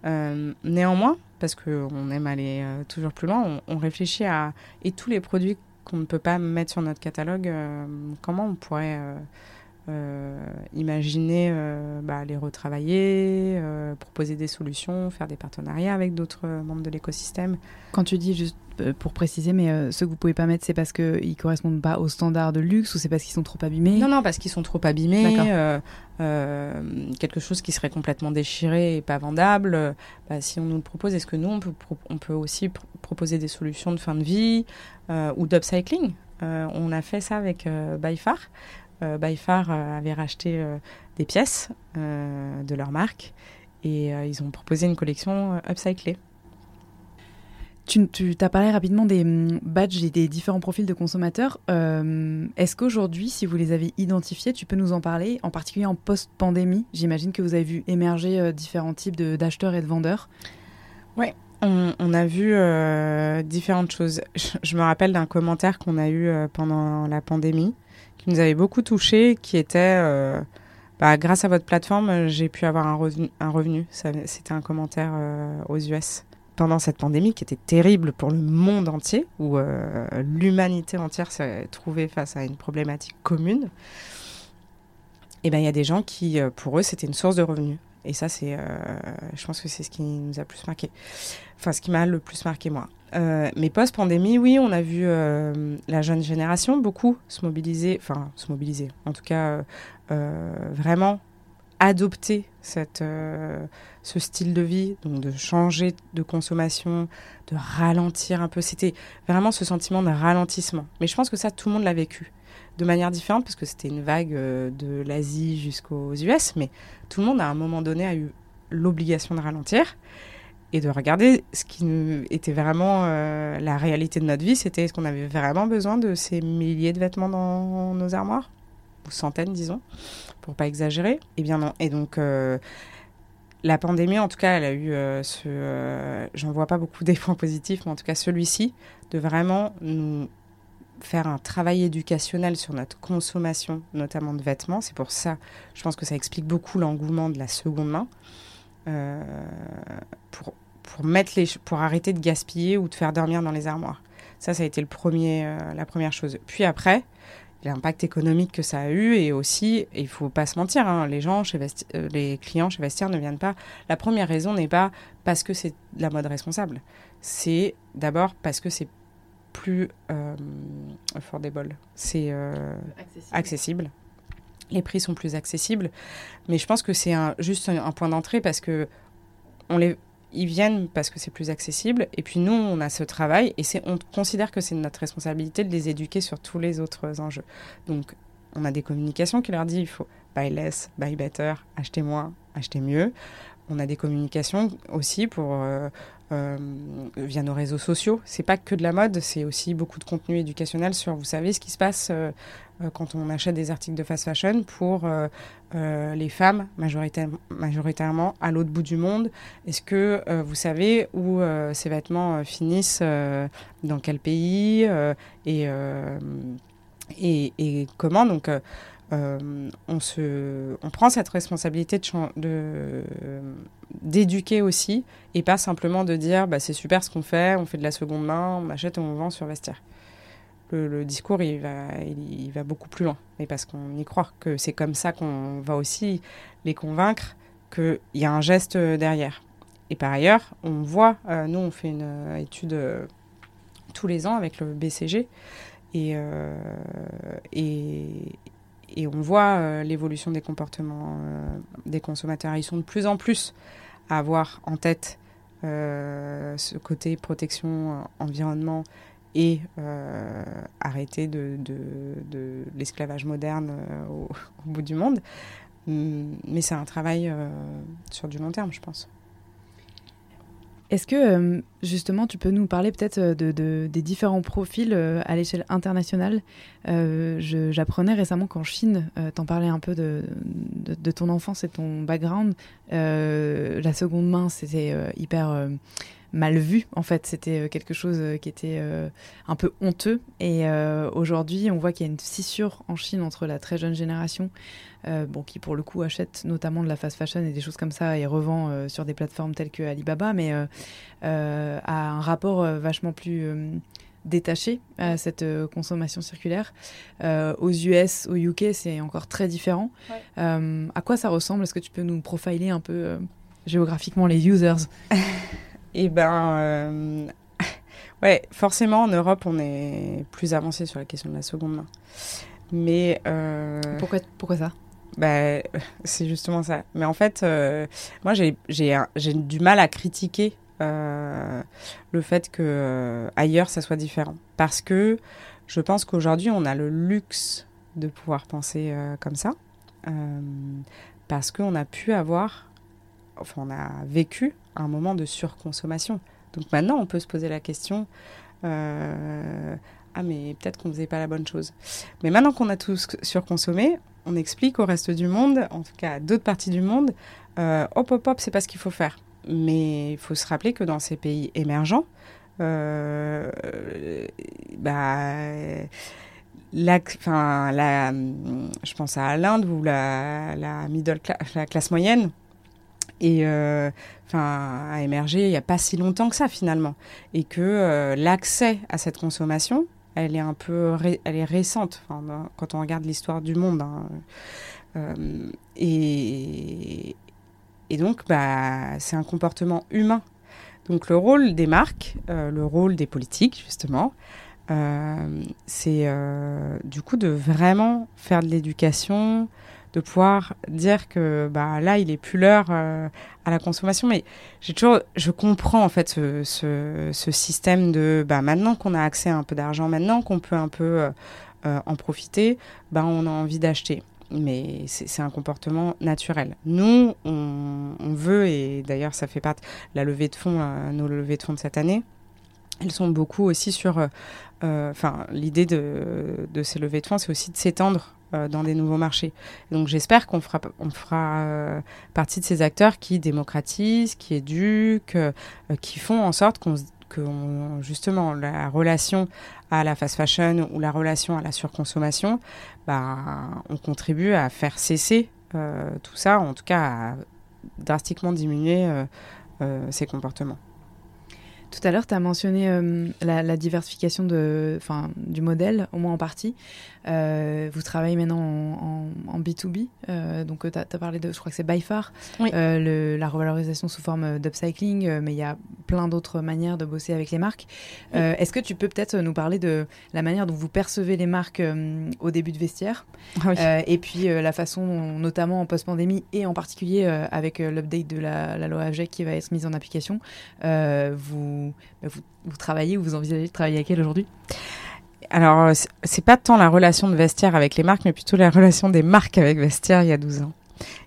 Euh, néanmoins, parce qu'on aime aller euh, toujours plus loin, on, réfléchit à et tous les produits qu'on ne peut pas mettre sur notre catalogue, comment on pourrait imaginer bah, les retravailler, proposer des solutions, faire des partenariats avec d'autres membres de l'écosystème? Quand tu dis juste pour préciser, mais ceux que vous pouvez pas mettre, c'est parce qu'ils correspondent pas aux standards de luxe ou c'est parce qu'ils sont trop abîmés? Non, non, parce qu'ils sont trop abîmés. quelque chose qui serait complètement déchiré et pas vendable. Bah, si on nous le propose, est-ce que nous, on peut, on peut aussi proposer des solutions de fin de vie ou d'upcycling? On a fait ça avec Byfar. Euh, Byfar euh, avait racheté euh, des pièces de leur marque et ils ont proposé une collection upcyclée. Tu, tu as parlé rapidement des mm, badges et des différents profils de consommateurs. Est-ce qu'aujourd'hui, si vous les avez identifiés, tu peux nous en parler, en particulier en post-pandémie? J'imagine que vous avez vu émerger différents types d'acheteurs et de vendeurs. Oui, on, a vu différentes choses. Je, me rappelle d'un commentaire qu'on a eu pendant la pandémie qui nous avait beaucoup touché, qui était euh, bah, grâce à votre plateforme, j'ai pu avoir un revenu. C'était un commentaire euh, aux US pendant cette pandémie qui était terrible pour le monde entier, où euh, l'humanité entière s'est trouvée face à une problématique commune. Et ben il y a des gens qui, pour eux, c'était une source de revenus. Et ça, c'est, je pense que c'est ce qui nous a plus marqué. Enfin, ce qui m'a le plus marqué moi. Euh, mais post-pandémie, oui, on a vu euh, la jeune génération beaucoup se mobiliser, enfin se mobiliser, en tout cas euh, vraiment adopter cette, ce style de vie, donc de changer de consommation, de ralentir un peu. C'était vraiment ce sentiment de ralentissement. Mais je pense que ça, tout le monde l'a vécu de manière différente parce que c'était une vague de l'Asie jusqu'aux US, mais tout le monde à un moment donné a eu l'obligation de ralentir et de regarder ce qui était vraiment euh, la réalité de notre vie. C'était est-ce qu'on avait vraiment besoin de ces milliers de vêtements dans nos armoires Ou centaines, disons, pour pas exagérer Eh bien non. Et donc, euh, la pandémie, en tout cas, elle a eu euh, ce... J'en vois pas beaucoup des points positifs, mais en tout cas celui-ci, de vraiment nous faire un travail éducationnel sur notre consommation, notamment de vêtements. C'est pour ça, je pense que ça explique beaucoup l'engouement de la seconde main. pour pour, mettre les, pour arrêter de gaspiller ou de faire dormir dans les armoires. Ça, ça a été le premier, euh, la première chose. Puis après, l'impact économique que ça a eu et aussi, il faut pas se mentir, hein, les gens chez euh, les clients chez Vestiaire ne viennent pas. La première raison n'est pas parce que c'est la mode responsable. C'est d'abord parce que c'est plus euh, affordable, c'est accessible. accessible. Les prix sont plus accessibles, mais je pense que c'est un, juste un, un point d'entrée parce que on les, ils viennent parce que c'est plus accessible. Et puis nous, on a ce travail et on considère que c'est notre responsabilité de les éduquer sur tous les autres enjeux. Donc, on a des communications qui leur disent il faut buy less, buy better, acheter moins, acheter mieux. On a des communications aussi pour euh, euh, via nos réseaux sociaux. C'est pas que de la mode, c'est aussi beaucoup de contenu éducationnel sur, vous savez, ce qui se passe euh, quand on achète des articles de fast fashion pour les femmes, majoritairement à l'autre bout du monde. Est-ce que vous savez où ces vêtements finissent, dans quel pays et, et, et, comment? Donc, euh, on, se, on prend cette responsabilité de, d'éduquer aussi et pas simplement de dire bah, c'est super ce qu'on fait, on fait de la seconde main, on achète et on vend sur vestiaire. Le, discours, il va, il, va beaucoup plus loin. Et parce qu'on y croit que c'est comme ça qu'on va aussi les convaincre qu'il y a un geste derrière. Et par ailleurs, on voit, euh, nous on fait une euh, étude tous les ans avec le BCG, et, et, et on voit euh, l'évolution des comportements euh, des consommateurs. Ils sont de plus en plus à avoir en tête euh, ce côté protection environnement et arrêter de, l'esclavage moderne au, bout du monde. Hum, mais c'est un travail sur du long terme, je pense. Est-ce que euh, justement tu peux nous parler peut-être euh, de, des différents profils euh, à l'échelle internationale? J'apprenais récemment qu'en Chine, t'en parlais un peu de, de, ton enfance et ton background. la seconde main, c'était hyper mal vu. En fait, c'était quelque chose qui était un peu honteux. Et aujourd'hui, on voit qu'il y a une fissure en Chine entre la très jeune génération euh, bon, qui pour le coup achète notamment de la fast fashion et des choses comme ça et revend euh, sur des plateformes telles que Alibaba, mais euh, a un rapport vachement plus détachés à cette consommation circulaire. aux US, au UK, c'est encore très différent. à quoi ça ressemble? Est-ce que tu peux nous profiler un peu géographiquement les users? Eh ben, ouais, forcément en Europe, on est plus avancé sur la question de la seconde main. Mais pourquoi, pourquoi ça? bah, c'est justement ça. Mais en fait, euh, moi, j'ai du mal à critiquer euh, le fait que euh, ailleurs ça soit différent, parce que je pense qu'aujourd'hui, on a le luxe de pouvoir penser comme ça, parce qu'on a pu avoir, enfin, on a vécu un moment de surconsommation. Donc maintenant, on peut se poser la question ah mais peut-être qu'on faisait pas la bonne chose. Mais maintenant qu'on a tous surconsommé, on explique au reste du monde, en tout cas à d'autres parties du monde, euh, hop hop hop, c'est pas ce qu'il faut faire. Mais il faut se rappeler que dans ces pays émergents, euh, bah, la, la, je pense à l'Inde ou la, la middle la classe moyenne, et euh, a émergé il n'y a pas si longtemps que ça finalement et que l'accès à cette consommation elle est un peu elle est récente quand on regarde l'histoire du monde. Hein. Euh, et, et donc, bah, c'est un comportement humain. Donc, le rôle des marques, euh, le rôle des politiques, justement, euh, c'est du coup de vraiment faire de l'éducation, de pouvoir dire que bah, là, il est plus l'heure euh, à la consommation. Mais j'ai toujours, je comprends en fait ce, ce, système de bah, maintenant qu'on a accès à un peu d'argent, maintenant qu'on peut un peu euh, euh, en profiter, bah, on a envie d'acheter. Mais c'est un comportement naturel. Nous, on, veut, et d'ailleurs, ça fait partie la levée de fonds, nos levées de fonds de cette année, elles sont beaucoup aussi sur. Enfin, l'idée de, de, ces levées de fonds, c'est aussi de s'étendre dans des nouveaux marchés. Donc j'espère qu'on fera, on fera euh, partie de ces acteurs qui démocratisent, qui éduquent, euh, qui font en sorte qu'on que justement la relation à la fast fashion ou la relation à la surconsommation, bah, on contribue à faire cesser tout ça, en tout cas à drastiquement diminuer ces comportements. Tout à l'heure, tu as mentionné euh, la, diversification de, du modèle, au moins en partie. Euh, vous travaillez maintenant en, B2B, euh, donc tu as, parlé de, je crois que c'est by far, la revalorisation sous forme d'upcycling, mais il y a plein d'autres manières de bosser avec les marques. Est-ce que tu peux peut-être nous parler de la manière dont vous percevez les marques au début de vestiaire ah et puis la façon, notamment en post-pandémie et en particulier avec l'update de la, la, loi AGEC qui va être mise en application, vous bah, vous, travaillez ou vous envisagez de travailler avec elle aujourd'hui? Alors, euh, c'est pas tant la relation de vestiaire avec les marques, mais plutôt la relation des marques avec vestiaire il y a 12 ans.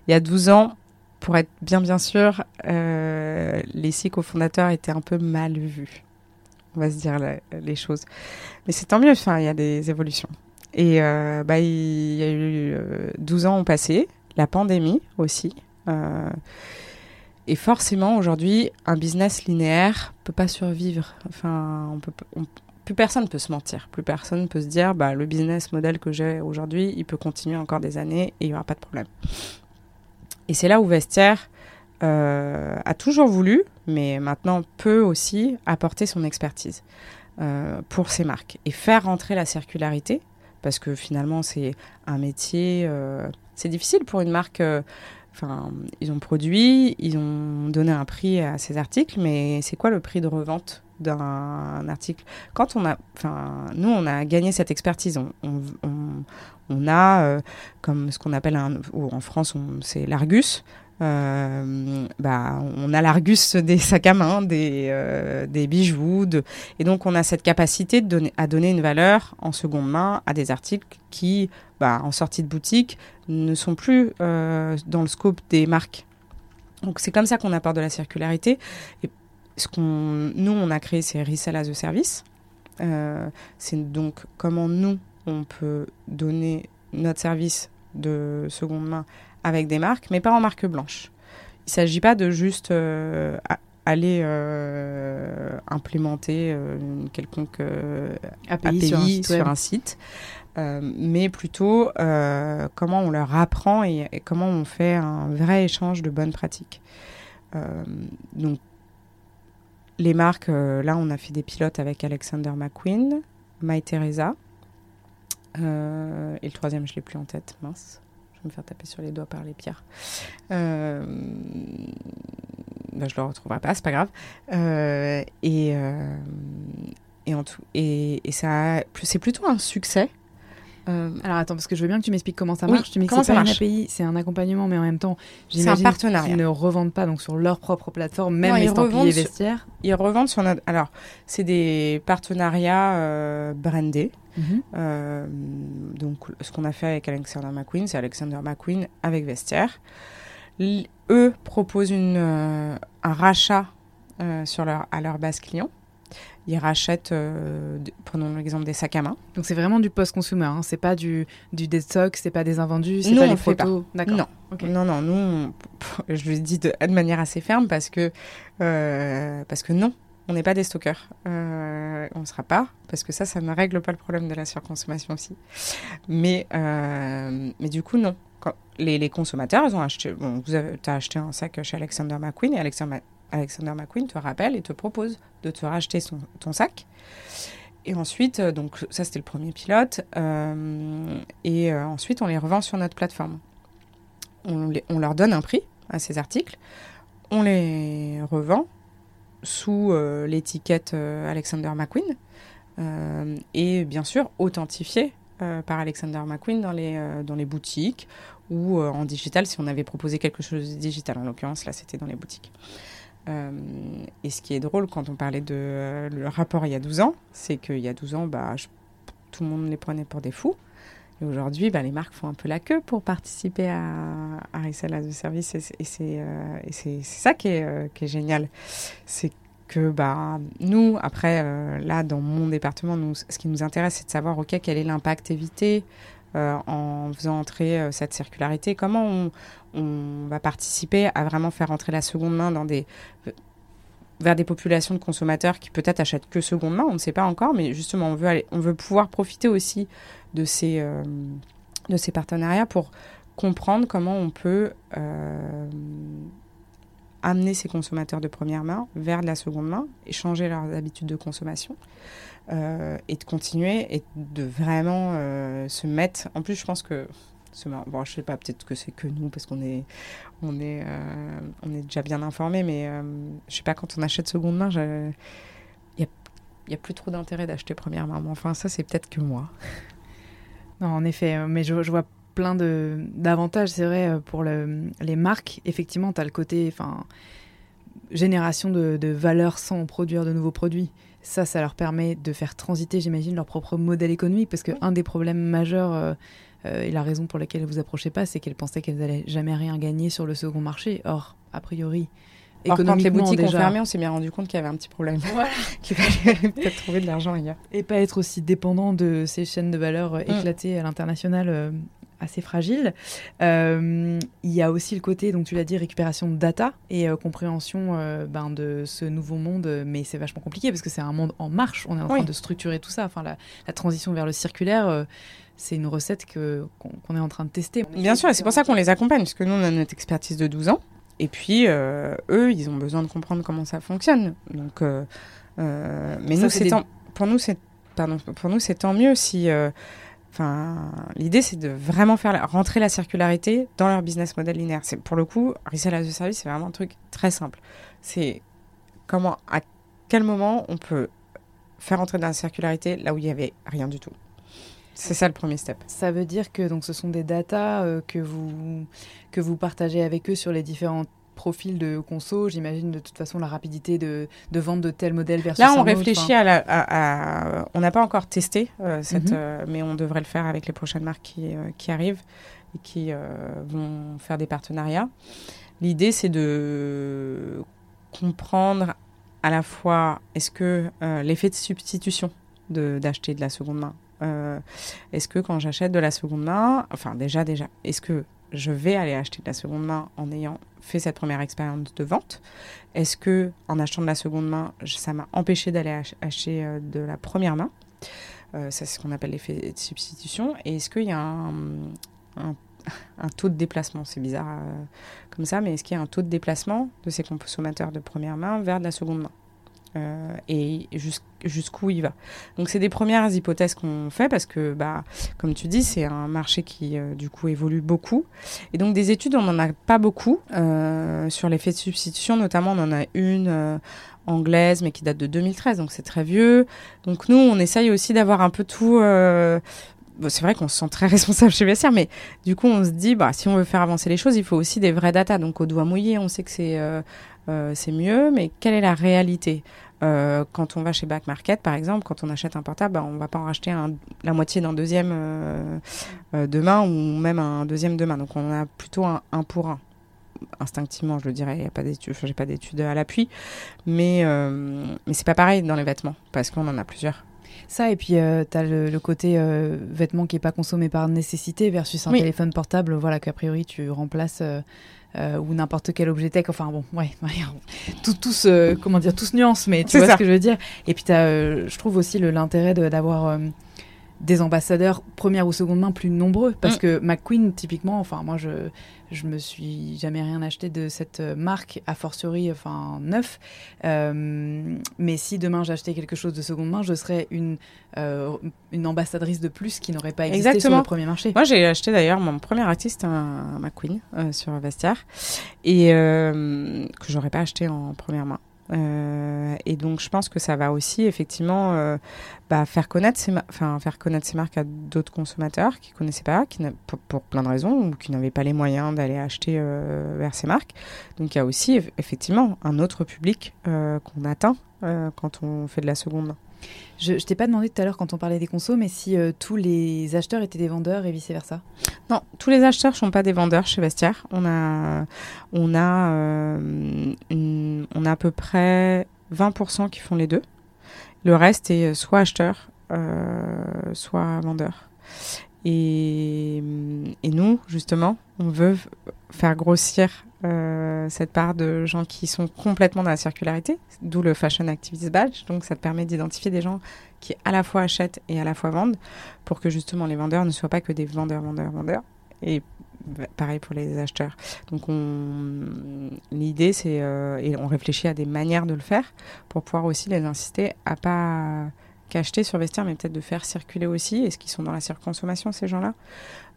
Il y a 12 ans, pour être bien bien sûr, euh, les six cofondateurs étaient un peu mal vus. On va se dire les choses. Mais c'est tant mieux, il y a des évolutions. Et euh, bah, il y a eu 12 ans ont passé, la pandémie aussi. Et forcément, aujourd'hui, un business linéaire peut pas survivre. Enfin, plus personne peut se mentir. Plus personne peut se dire, bah, le business model que j'ai aujourd'hui, il peut continuer encore des années et il n'y aura pas de problème. Et c'est là où Vestiaire euh, a toujours voulu, mais maintenant peut aussi apporter son expertise euh, pour ses marques et faire rentrer la circularité, parce que finalement, c'est un métier. Euh, c'est difficile pour une marque Ils ont produit, ils ont donné un prix à ces articles, mais c'est quoi le prix de revente d'un article? Quand on a, enfin, nous, on a gagné cette expertise. On, a, euh, comme ce qu'on appelle en France, c'est l'Argus. Euh, bah, on a l'Argus des sacs à main, des, euh, bijoux, de... et donc on a cette capacité de à donner une valeur en seconde main à des articles qui, bah, en sortie de boutique, ne sont plus euh, dans le scope des marques. Donc c'est comme ça qu'on apporte de la circularité. Et ce nous, on a créé, c'est Resell as a Service. c'est donc comment nous, on peut donner notre service de seconde main avec des marques, mais pas en marque blanche. Il ne s'agit pas de juste euh, aller euh, implémenter euh, une quelconque API, sur un site, mais plutôt comment on leur apprend et, comment on fait un vrai échange de bonnes pratiques. donc, les marques, là, on a fait des pilotes avec Alexander McQueen, My Teresa. Euh, et le troisième, je ne l'ai plus en tête, mince. Me faire taper sur les doigts par les pierres. Euh, bah, je ne le retrouverai pas, c'est pas grave. Euh, et, euh, et, en tout, et, et ça, c'est plutôt un succès. Euh, Alors attends, parce que je veux bien que tu m'expliques comment ça marche. Oui, tu m'expliques ça pas une marche API, c'est un accompagnement, mais en même temps, C'est un j'imagine partenariat. qu'ils ne revendent pas donc sur leur propre plateforme, même Non, les estampillés sur- vestiaires. Ils revendent sur notre. Alors, c'est des partenariats euh, brandés. Mhm. Euh, donc, ce qu'on a fait avec Alexander McQueen, c'est Alexander McQueen avec Vestiaire. L- eux proposent une, euh, un rachat euh, sur leur, à leur base client. Ils rachètent, euh, prenons l'exemple des sacs à main. Donc c'est vraiment du post-consumer, hein. c'est pas du, du dead stock, c'est pas des invendus, c'est Nous, pas on les photos. D'accord. Non. Non, non, nous, on- je le dis de, de manière assez ferme parce que, euh, parce que non, on n'est pas des stockeurs. Euh, on ne sera pas, parce que ça, ça ne règle pas le problème de la surconsommation aussi. Mais, euh, mais du coup, non. Les, consommateurs, ils ont acheté, bon, as acheté un sac chez Alexander McQueen et Alexander, McQueen te rappelle et te propose de te racheter son, ton sac. Et ensuite, euh, donc ça c'était le premier pilote. euh, et ensuite, on les revend sur notre plateforme. On leur donne un prix à ces articles. On les revend sous euh, l'étiquette euh, Alexander McQueen. euh, et bien sûr, authentifié par Alexander McQueen dans les, dans les boutiques ou en digital si on avait proposé quelque chose de digital. En l'occurrence, là, c'était dans les boutiques. Et ce qui est drôle quand on parlait de le rapport il y a 12 ans, c'est qu'il y a 12 ans, bah, tout le monde les prenait pour des fous. Et aujourd'hui, bah, les marques font un peu la queue pour participer à, à Resell as a Service. Et c'est et euh, c'est- ça qui est, euh, qui est génial. C'est que bah, nous, après, euh, là, dans mon département, nous, ce qui nous intéresse, c'est de savoir, quel est l'impact évité en faisant entrer cette circularité Comment on, on va participer à vraiment faire entrer la seconde main dans des vers des populations de consommateurs qui peut-être achètent que seconde main, on ne sait pas encore, mais justement, on veut, aller, on veut pouvoir profiter aussi de ces, euh, de ces partenariats pour comprendre comment on peut euh, amener ces consommateurs de première main vers de la seconde main et changer leurs habitudes de consommation euh, et de continuer et de vraiment se mettre. En plus, je pense que se mar- bon, je sais pas, peut-être que c'est que nous parce qu'on est, on est, euh, on est déjà bien informés, mais euh, je sais pas quand on achète seconde main, il y a, y a plus trop d'intérêt d'acheter première main. Mais enfin, ça c'est peut-être que moi. Non, en effet, euh, mais je, je vois plein de d'avantages, c'est vrai, euh, pour le- les marques. Effectivement, tu as le côté enfin, génération de, de valeur sans produire de nouveaux produits. Ça, ça leur permet de faire transiter, j'imagine, leur propre modèle économique, parce qu'un des problèmes majeurs, euh, et la raison pour laquelle elles vous approchez pas, c'est qu'elles pensaient qu'elles allaient jamais rien gagner sur le second marché. Or, a priori, Or, quand les boutiques déjà, ont fermé, on s'est bien rendu compte qu'il y avait un petit problème. Voilà. Qu'il fallait peut-être trouver de l'argent ailleurs. et pas être aussi dépendant de ces chaînes de valeur euh, Mm. éclatées à l'international euh, assez fragiles. Euh, il y a aussi le côté, donc tu l'as dit, récupération de data et euh, compréhension euh, ben, de ce nouveau monde, euh, mais c'est vachement compliqué parce que c'est un monde en marche, on est en train de structurer tout ça. Enfin, la, la transition vers le circulaire, euh, c'est une recette que, qu'on, qu'on est en train de tester. Bien sûr, et c'est pour ça qu'on les accompagne, parce que nous, on a notre expertise de 12 ans. Et puis, euh, eux, ils ont besoin de comprendre comment ça fonctionne. Donc, euh, euh, mais Ça, nous, c'est c'est des- tant- pour nous, c'est pardon, pour nous, c'est tant mieux si. euh, Enfin, l'idée, c'est de vraiment faire la- rentrer la circularité dans leur business model linéaire. C'est pour le coup, resell as a service, c'est vraiment un truc très simple. C'est comment, à quel moment on peut faire entrer dans la circularité là où il y avait rien du tout. C'est ça le premier step. Ça veut dire que donc, ce sont des datas euh, que, vous, que vous partagez avec eux sur les différents profils de conso. J'imagine de toute façon la rapidité de, de vente de tel modèle versus Là, un on autre. réfléchit à la. à- à- on n'a pas encore testé, euh, cette, Mhm. euh, mais on devrait le faire avec les prochaines marques qui, qui arrivent et qui vont faire des partenariats. L'idée, c'est de comprendre à la fois est-ce que euh, l'effet de substitution de- d'acheter de, la seconde main. Euh, est-ce que quand j'achète de la seconde main, enfin déjà déjà, est-ce que je vais aller acheter de la seconde main en ayant fait cette première expérience de vente? Est-ce que en achetant de la seconde main, ça m'a empêché d'aller ach- acheter euh, de la première main? Euh, Ça, c'est ce qu'on appelle l'effet de substitution. Et est-ce qu'il y a un, un- taux de déplacement? C'est bizarre comme ça, mais est-ce qu'il y a un taux de déplacement de ces consommateurs de première main vers de la seconde main? Euh, et jusqu'où il va. Donc c'est des premières hypothèses qu'on fait parce que, bah, comme tu dis, c'est un marché qui euh, du coup évolue beaucoup. Et donc des études, on n'en a pas beaucoup euh, sur l'effet de substitution, notamment on en a une anglaise mais qui date de 2013, donc c'est très vieux. Donc nous, on essaye aussi d'avoir un peu tout c'est vrai qu'on se sent très responsable chez Vestiaire, mais du coup, on se dit, bah, si on veut faire avancer les choses, il faut aussi des vrais data. Donc, au doigt mouillé, on sait que c'est c'est mieux, mais quelle est la réalité? Euh, quand on va chez Back Market, par exemple, quand on achète un portable, bah, on ne va pas en racheter un, la moitié d'un deuxième euh, euh, demain ou même un deuxième demain. Donc on a plutôt un, un pour un. Instinctivement, je le dirais, n'y a pas d'études, à l'appui, mais mais c'est pas pareil dans les vêtements parce qu'on en a plusieurs. Ça, et puis tu as le, côté vêtement qui n'est pas consommé par nécessité versus un téléphone portable, voilà, qu'a priori tu remplaces euh, ou n'importe quel objet tech. Enfin bon, ouais, tout, tous, euh, comment dire, tous nuances, mais tu vois ce que je veux dire. Et puis, as, euh, je trouve aussi l'intérêt d'avoir des ambassadeurs première ou seconde main plus nombreux parce mm. que McQueen typiquement enfin moi je je me suis jamais rien acheté de cette euh, marque, a fortiori, enfin neuf. Euh, mais si demain j'achetais quelque chose de seconde main, je serais une, euh, une ambassadrice de plus qui n'aurait pas existé sur le premier marché. Moi, j'ai acheté d'ailleurs mon premier artiste, un, McQueen, sur Vestiaire, et que j'aurais pas acheté en première main. Euh, et donc, je pense que ça va aussi effectivement euh, bah, faire, connaître ces enfin, faire connaître ces marques à d'autres consommateurs qui ne connaissaient pas, qui pour, plein de raisons, ou qui n'avaient pas les moyens d'aller acheter euh, vers ces marques. Donc, il y a aussi effectivement un autre public qu'on atteint quand on fait de la seconde. Je, ne t'ai pas demandé tout à l'heure quand on parlait des consos, mais si euh, tous les acheteurs étaient des vendeurs et vice versa. Non, tous les acheteurs ne sont pas des vendeurs chez Vestiaire. On a, on a, euh, on a à peu près 20% qui font les deux. Le reste est soit acheteur, euh, soit vendeur. Et, et, nous, justement, on veut faire grossir euh, cette part de gens qui sont complètement dans la circularité, d'où le Fashion Activist Badge. Donc ça te permet d'identifier des gens qui à la fois achètent et à la fois vendent, pour que justement les vendeurs ne soient pas que des vendeurs, vendeurs, vendeurs. Et pareil pour les acheteurs. Donc l'idée c'est euh, et on réfléchit à des manières de le faire pour pouvoir aussi les inciter à pas qu'acheter sur Vestiaire, mais peut-être de faire circuler aussi. Est-ce qu'ils sont dans la surconsommation, ces gens-là?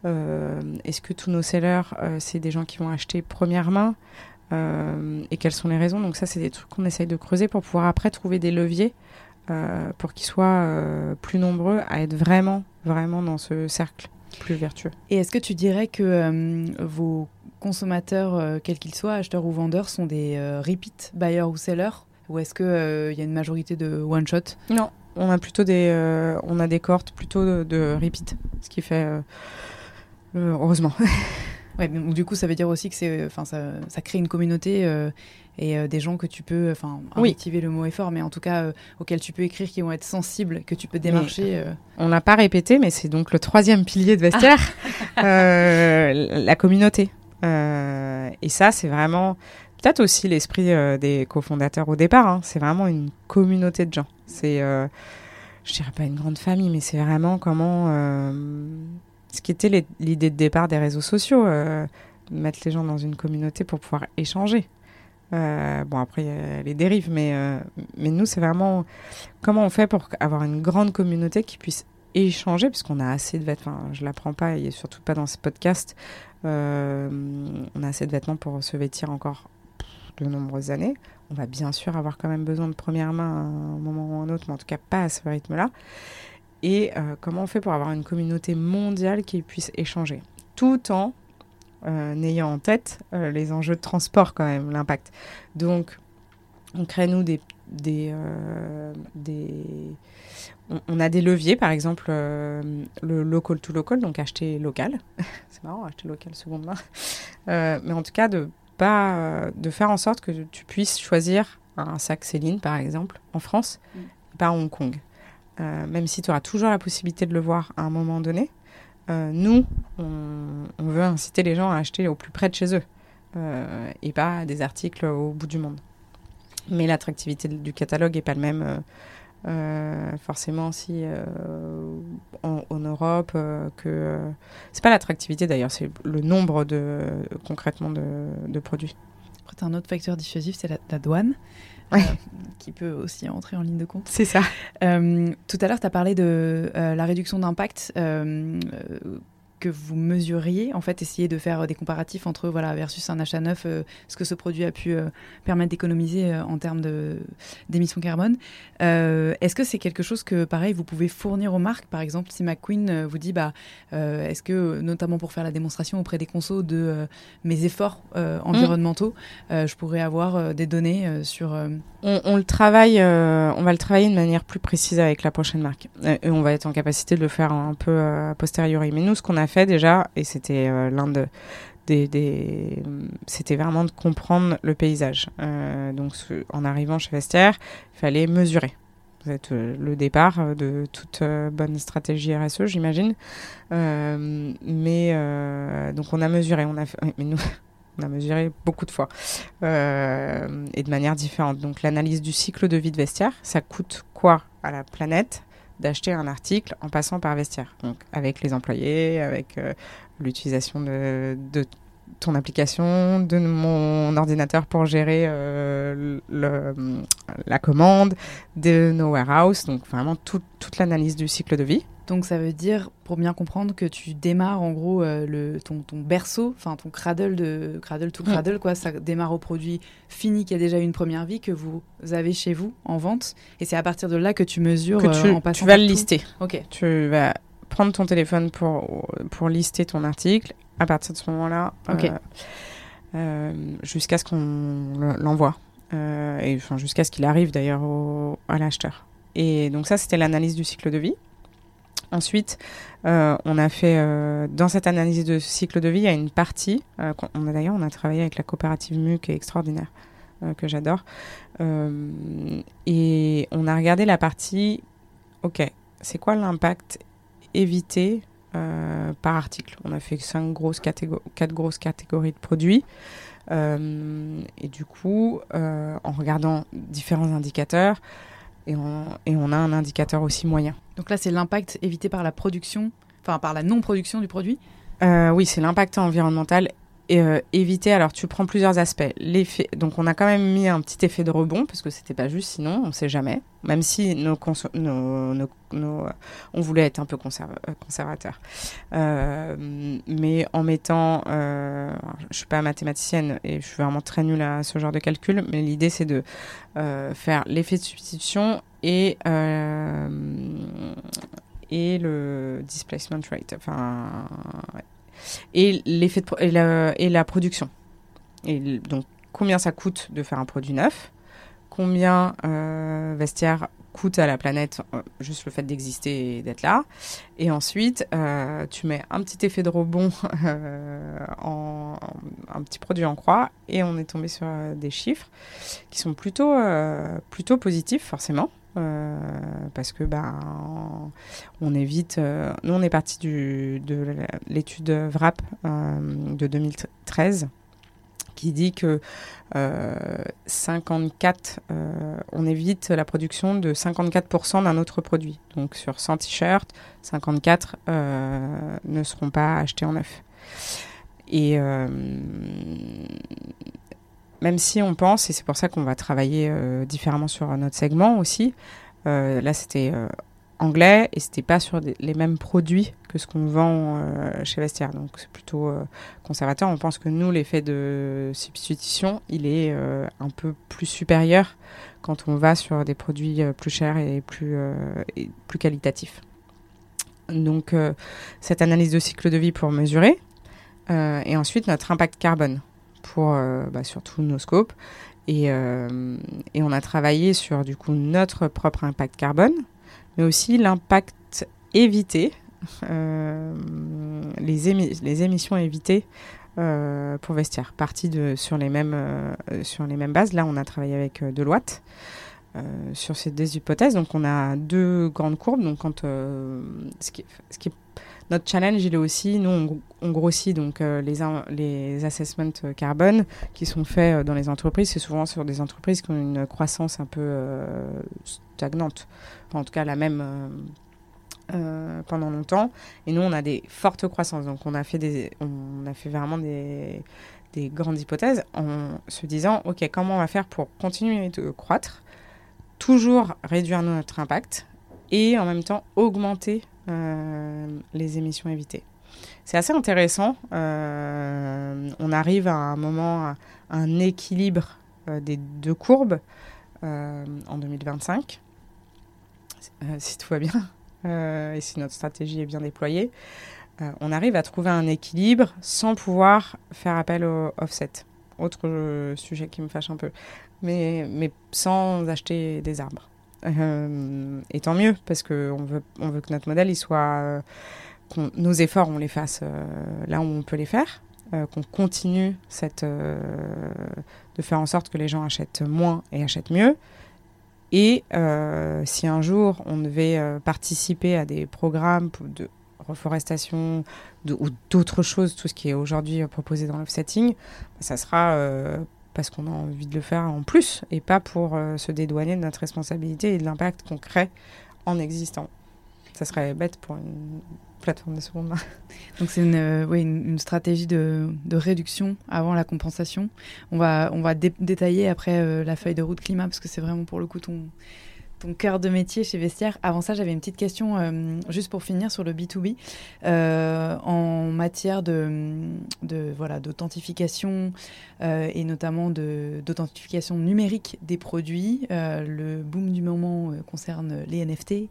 Est-ce que tous nos sellers, euh, c'est des gens qui vont acheter première main euh, Et quelles sont les raisons? Donc ça, c'est des trucs qu'on essaye de creuser pour pouvoir après trouver des leviers pour qu'ils soient plus nombreux à être vraiment, vraiment dans ce cercle plus vertueux. Et est-ce que tu dirais que vos consommateurs, quels qu'ils soient, acheteurs ou vendeurs, sont des repeat buyers ou sellers? Ou est-ce qu'il il y a une majorité de one-shot Non, on a plutôt des, euh, on a des cohortes plutôt de, repeat, ce qui fait euh, heureusement. ouais, donc du coup, ça veut dire aussi que c'est, enfin, ça, ça, crée une communauté euh, et des gens que tu peux, enfin, activer le mot effort, mais en tout cas auxquels tu peux écrire, qui vont être sensibles, que tu peux démarcher. On l'a pas répété, mais c'est donc le troisième pilier de Vestiaire, ah. la communauté. et ça, c'est vraiment peut-être aussi l'esprit des cofondateurs au départ. Hein. C'est vraiment une communauté de gens. C'est, euh, je dirais pas une grande famille, mais c'est vraiment comment. Euh, ce qui était l'idée de départ des réseaux sociaux, euh, mettre les gens dans une communauté pour pouvoir échanger. bon, après, il y a les dérives, mais, mais nous, c'est vraiment comment on fait pour avoir une grande communauté qui puisse échanger, puisqu'on a assez de vêtements. Je l'apprends pas, et surtout pas dans ce podcast. on a assez de vêtements pour se vêtir encore de nombreuses années. On va bien sûr avoir quand même besoin de première main à un moment ou à un autre, mais en tout cas pas à ce rythme-là. Et euh, comment on fait pour avoir une communauté mondiale qui puisse échanger, tout en euh, ayant en tête euh, les enjeux de transport quand même, l'impact. Donc, on crée nous des, des, on, a des leviers, par exemple le local to local, donc acheter local. C'est marrant, acheter local seconde main. mais en tout cas, de euh, de faire en sorte que tu puisses choisir un sac Céline, par exemple, en France, mm. pas à Hong Kong. Euh, même si tu auras toujours la possibilité de le voir à un moment donné, euh, nous, on, veut inciter les gens à acheter au plus près de chez eux et pas des articles au bout du monde. Mais l'attractivité du catalogue n'est pas le même euh, forcément si euh, en, Europe euh, que c'est pas l'attractivité d'ailleurs c'est le nombre de concrètement de, produits Après, un autre facteur dissuasif, c'est la, douane. Qui peut aussi entrer en ligne de compte. C'est ça. tout à l'heure, tu as parlé de la réduction d'impact que vous mesuriez, en fait, essayer de faire des comparatifs entre voilà versus un achat neuf, euh, ce que ce produit a pu euh, permettre d'économiser euh, en termes d'émissions carbone. Est-ce que c'est quelque chose que, pareil, vous pouvez fournir aux marques? Par exemple, si McQueen vous dit, bah, est-ce que, notamment pour faire la démonstration auprès des consos de mes efforts environnementaux, je pourrais avoir des données sur... On, le travaille, on va le travailler de manière plus précise avec la prochaine marque. Et on va être en capacité de le faire un peu a posteriori. Mais nous, ce qu'on a fait déjà, et c'était euh, l'un de, des, c'était vraiment de comprendre le paysage. Euh, donc, en arrivant chez Vestiaire, il fallait mesurer. C'est euh, le départ de toute bonne stratégie RSE, j'imagine. mais donc, on a mesuré. On a, mais nous, on a mesuré beaucoup de fois et de manière différente. Donc, l'analyse du cycle de vie de Vestiaire, ça coûte quoi à la planète? D'acheter un article en passant par vestiaire. Donc avec les employés, avec euh, l'utilisation de, ton application, de mon ordinateur pour gérer euh, le, la commande, de nos warehouses, donc vraiment toute l'analyse du cycle de vie. Donc ça veut dire, pour bien comprendre, que tu démarres en gros euh, le, ton, ton berceau, enfin ton cradle de cradle to cradle, quoi. Ça démarre au produit fini qui a déjà une première vie que vous avez chez vous en vente, et c'est à partir de là que tu mesures que tu, euh, en passant. Tu vas le lister. Ok. Tu vas prendre ton téléphone pour pour lister ton article. À partir de ce moment-là, euh, jusqu'à ce qu'on l'envoie, et enfin jusqu'à ce qu'il arrive d'ailleurs à l'acheteur. Et donc ça, c'était l'analyse du cycle de vie. Ensuite, euh, on a fait euh, dans cette analyse de cycle de vie, il y a une partie. Euh, on a d'ailleurs, on a travaillé avec la coopérative MU qui est extraordinaire, que j'adore, et on a regardé la partie. Ok, c'est quoi l'impact évité par article? On a fait cinq grosses quatre grosses catégories de produits. et du coup, en regardant différents indicateurs, et on, a un indicateur aussi moyen. Donc là, c'est l'impact évité par la production, enfin par la non-production du produit? Euh, Oui, c'est l'impact environnemental euh, éviter, alors tu prends plusieurs aspects. L'effet, donc on a quand même mis un petit effet de rebond parce que c'était pas juste, sinon on sait jamais. Même si nos, on voulait être un peu euh, conservateur, euh, mais en mettant, je suis pas mathématicienne et je suis vraiment très nulle à ce genre de calcul, mais l'idée c'est de faire l'effet de substitution et et le displacement rate, enfin et, l'effet et, la, production. Et donc, combien ça coûte de faire un produit neuf? Combien euh, Vestiaire coûte à la planète euh, juste le fait d'exister et d'être là? Et ensuite, euh, tu mets un petit effet de rebond un petit produit en croix et on est tombé sur des chiffres qui sont plutôt positifs forcément. Euh, parce que ben on évite. Euh, nous, on est parti de l'étude VRAP euh, de 2013 qui dit que 54, on évite la production de 54% d'un autre produit. Donc sur 100 t-shirts, 54 ne seront pas achetés en neuf. Et même si on pense, et c'est pour ça qu'on va travailler euh, différemment sur notre segment aussi, euh, là c'était euh, anglais et c'était pas sur les mêmes produits que ce qu'on vend chez Vestiaire. Donc c'est plutôt conservateur. On pense que nous, l'effet de substitution, il est un peu plus supérieur quand on va sur des produits plus chers et plus, et plus qualitatifs. Donc cette analyse de cycle de vie pour mesurer. et ensuite notre impact carbone pour euh, bah, surtout nos scopes. Et, euh, et, on a travaillé sur du coup notre propre impact carbone, mais aussi l'impact évité, euh, les, les, émissions évitées pour vestiaire, partie de, sur, les mêmes, sur les mêmes bases. Là, on a travaillé avec Deloitte. sur ces deux hypothèses. Donc, on a deux grandes courbes. Donc, quand, ce, qui, ce qui notre challenge, il est aussi, nous, on, grossit donc euh, les, les assessments euh, carbone qui sont faits euh, dans les entreprises. C'est souvent sur des entreprises qui ont une croissance un peu stagnante, en tout cas la même pendant longtemps. Et nous, on a des fortes croissances. Donc, on a fait, des, on a fait vraiment des, des grandes hypothèses en se disant, OK, comment on va faire pour continuer de croître, toujours réduire notre impact et en même temps augmenter euh, les émissions évitées. C'est assez intéressant. Euh, on arrive à un moment, à un équilibre euh, des deux courbes en 2025, si tout va bien et si notre stratégie est bien déployée. on arrive à trouver un équilibre sans pouvoir faire appel au offset. Autre sujet qui me fâche un peu. Mais, mais sans acheter des arbres. Euh, et tant mieux, parce qu'on veut, on veut que notre modèle, il soit, euh, nos efforts, on les fasse euh, là où on peut les faire, qu'on continue cette, de faire en sorte que les gens achètent moins et achètent mieux. Et si un jour on devait participer à des programmes de reforestation ou d'autres choses, tout ce qui est aujourd'hui proposé dans l'offsetting, ça sera parce qu'on a envie de le faire en plus et pas pour euh, se dédouaner de notre responsabilité et de l'impact qu'on crée en existant. Ça serait bête pour une plateforme de seconde main. Donc c'est une, euh, stratégie de, réduction avant la compensation. On va, on va détailler après euh, la feuille de route climat parce que c'est vraiment pour le coup ton, ton cœur de métier chez Vestiaire. Avant ça, j'avais une petite question euh, juste pour finir sur le B2B. Euh, en matière de, voilà d'authentification euh, et notamment d'authentification numérique des produits, le boom du moment concerne les NFT.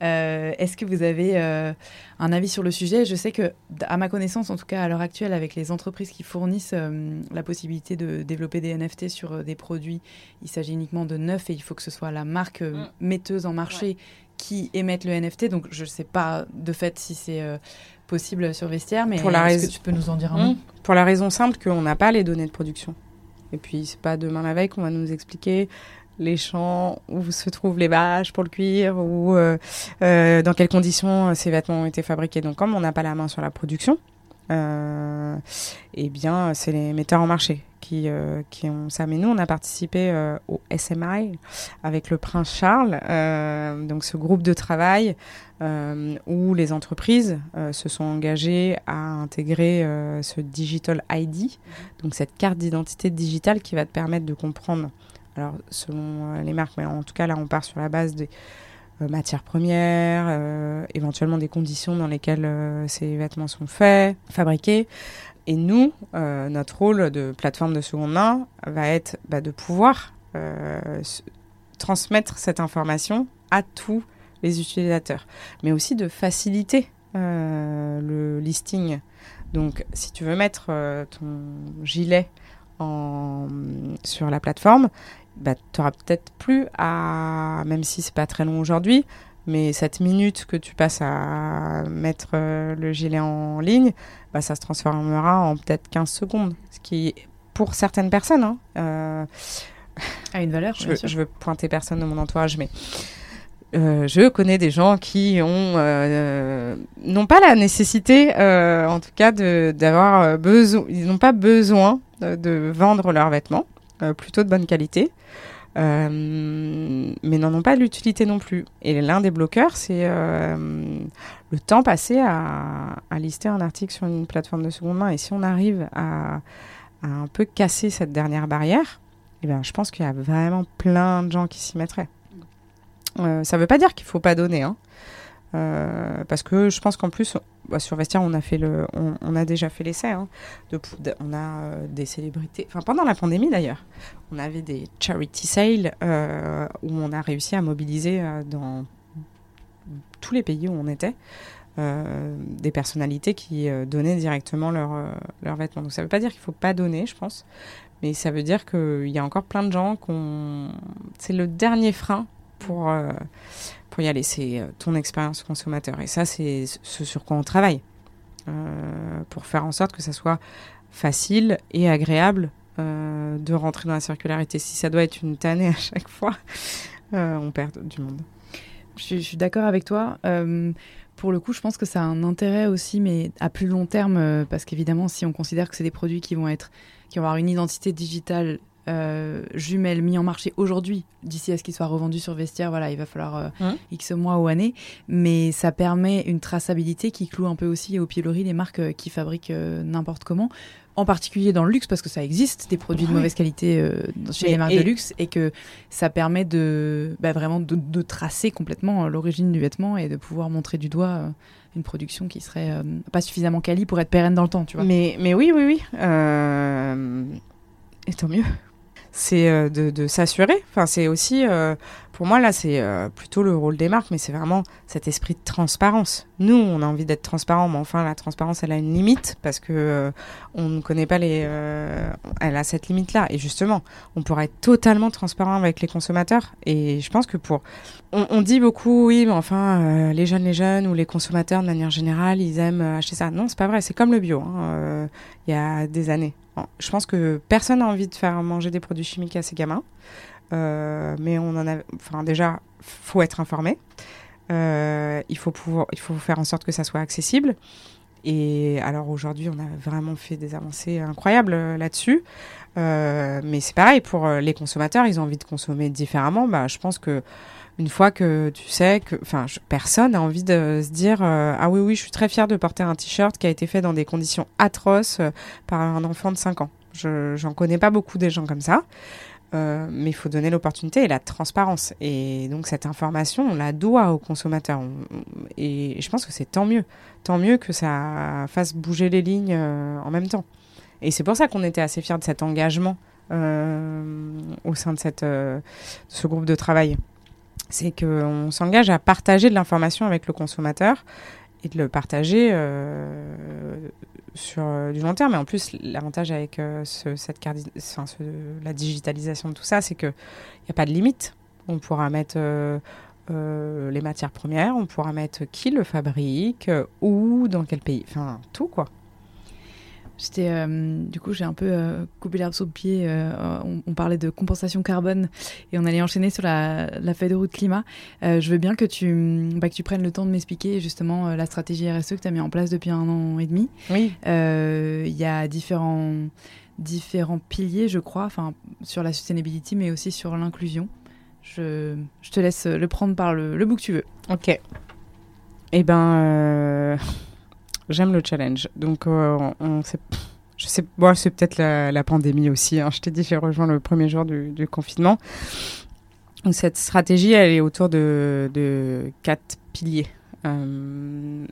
Est-ce que vous avez un avis sur le sujet? Je sais que, à ma connaissance, en tout cas à l'heure actuelle, avec les entreprises qui fournissent la possibilité de développer des NFT sur des produits, il s'agit uniquement de neuf et il faut que ce soit la marque metteuses en marché qui émettent le NFT. Donc je ne sais pas de fait si c'est euh, possible sur Vestiaire, mais est-ce que tu peux nous en dire un mot? Mmh. Pour la raison simple qu'on n'a pas les données de production. Et puis c'est pas demain la veille qu'on va nous expliquer les champs où se trouvent les vaches pour le cuir ou euh, euh, dans quelles conditions ces vêtements ont été fabriqués. Donc comme on n'a pas la main sur la production, eh bien c'est les metteurs en marché qui, euh, qui ont ça. Mais nous, on a participé euh, au SMI avec le Prince Charles, euh, donc ce groupe de travail où les entreprises se sont engagées à intégrer ce Digital ID, donc cette carte d'identité digitale qui va te permettre de comprendre, alors selon les marques, mais en tout cas là, on part sur la base des matières premières, éventuellement des conditions dans lesquelles ces vêtements sont faits, fabriqués, et nous, euh, notre rôle de plateforme de seconde main va être bah, de pouvoir euh, transmettre cette information à tous les utilisateurs, mais aussi de faciliter euh, le listing. Donc, si tu veux mettre ton gilet sur la plateforme, bah, tu n'auras peut-être plus à, même si c'est pas très long aujourd'hui, mais cette minute que tu passes à mettre le gilet en ligne, bah, ça se transformera en peut-être 15 secondes. Ce qui, pour certaines personnes, hein, euh, a une valeur. Je, je, veux pointer personne de mon entourage, mais euh, je connais des gens qui ont euh, n'ont pas la nécessité, en tout cas, d'avoir besoin. Ils n'ont pas besoin de vendre leurs vêtements, plutôt de bonne qualité. Euh, mais n'en ont pas l'utilité non plus. Et l'un des bloqueurs, c'est euh, le temps passé à, lister un article sur une plateforme de seconde main. Et si on arrive à, un peu casser cette dernière barrière, eh ben, je pense qu'il y a vraiment plein de gens qui s'y mettraient. Euh, ça ne veut pas dire qu'il ne faut pas donner, hein. parce que je pense qu'en plus, bah, sur Vestiaire, on a déjà fait l'essai. Hein, on a euh, des célébrités. Enfin, pendant la pandémie d'ailleurs, on avait des charity sales euh, où on a réussi à mobiliser euh, dans tous les pays où on était des personnalités qui donnaient directement leurs leur vêtements. Donc ça ne veut pas dire qu'il ne faut pas donner, je pense, mais ça veut dire qu'il y a encore plein de gens qu'on. C'est le dernier frein pour pour y aller. C'est euh, ton expérience consommateur. Et ça, c'est ce sur quoi on travaille. Euh, pour faire en sorte que ça soit facile et agréable euh, de rentrer dans la circularité. Si ça doit être une tannée à chaque fois, on perd du monde. Je, suis d'accord avec toi. pour le coup, je pense que ça a un intérêt aussi, mais à plus long terme, parce qu'évidemment, si on considère que c'est des produits qui vont être, qui vont avoir une identité digitale euh, jumelles mis en marché aujourd'hui, d'ici à ce qu'ils soient revendus sur vestiaire, voilà, il va falloir euh, hein X mois ou années, mais ça permet une traçabilité qui cloue un peu aussi au pilori les marques euh, qui fabriquent n'importe comment en particulier dans le luxe, parce que ça existe, des produits de mauvaise qualité chez Mais- les marques et- de luxe, et que ça permet de bah, vraiment de, de tracer complètement l'origine du vêtement et de pouvoir montrer du doigt une production qui serait euh, pas suffisamment quali pour être pérenne dans le temps, tu vois. Mais, mais oui, oui, oui. Euh, Et tant mieux. C'est euh, de, de s'assurer. Enfin, c'est aussi, euh, pour moi, là, c'est euh, plutôt le rôle des marques, mais c'est vraiment cet esprit de transparence. Nous, on a envie d'être transparent, mais enfin, la transparence, elle a une limite parce que euh, on ne connaît pas les. euh, elle a cette limite-là. Et justement, on pourrait être totalement transparent avec les consommateurs. Et je pense que pour. On, on dit beaucoup, oui, mais enfin, euh, les jeunes, les jeunes ou les consommateurs de manière générale, ils aiment euh, acheter ça. Non, c'est pas vrai. C'est comme le bio. hein, euh, il y a des années. Je pense que personne n'a envie de faire manger des produits chimiques à ses gamins. Euh, mais on en a. Enfin, déjà, faut être informé. Euh, il, faut pouvoir, il faut faire en sorte que ça soit accessible. Et alors aujourd'hui, on a vraiment fait des avancées incroyables euh, là-dessus. Mais c'est pareil pour les consommateurs, ils ont envie de consommer différemment. Bah, je pense que une fois que tu sais que, enfin, personne n'a envie de se dire ah oui oui, je suis très fière de porter un t-shirt qui a été fait dans des conditions atroces par un enfant de 5 ans. Je j'en connais pas beaucoup des gens comme ça. Euh, mais il faut donner l'opportunité et la transparence. Et donc cette information, on la doit aux consommateurs. On- on- et je pense que c'est tant mieux. Tant mieux que ça fasse bouger les lignes euh, en même temps. Et c'est pour ça qu'on était assez fiers de cet engagement euh, au sein de cette, euh, ce groupe de travail. C'est qu'on s'engage à partager de l'information avec le consommateur et de le partager sur euh, du long terme. Et en plus, l'avantage avec euh, ce- cette ce- la digitalisation de tout ça, c'est qu'il n'y a pas de limite. On pourra mettre euh, les matières premières, on pourra mettre qui le fabrique, où, dans quel pays, enfin tout quoi. J'étais, euh, du coup, j'ai un peu euh, coupé l'herbe sous le pied. euh, on, on parlait de compensation carbone et on allait enchaîner sur la, la feuille de route climat. Je veux bien que tu, bah, que tu prennes le temps de m'expliquer justement la stratégie RSE que tu as mis en place depuis un an et demi. Oui. Il y a différents, différents piliers, je crois, sur la sustainability, mais aussi sur l'inclusion. Je, je te laisse le prendre par le, le bout que tu veux. Ok. Eh ben, j'aime le challenge. Donc, euh, on, sait, je sais, bon, c'est peut-être la, pandémie aussi. hein. Je t'ai dit, j'ai rejoint le premier jour du, confinement. Donc, cette stratégie, elle est autour de, quatre piliers. Euh,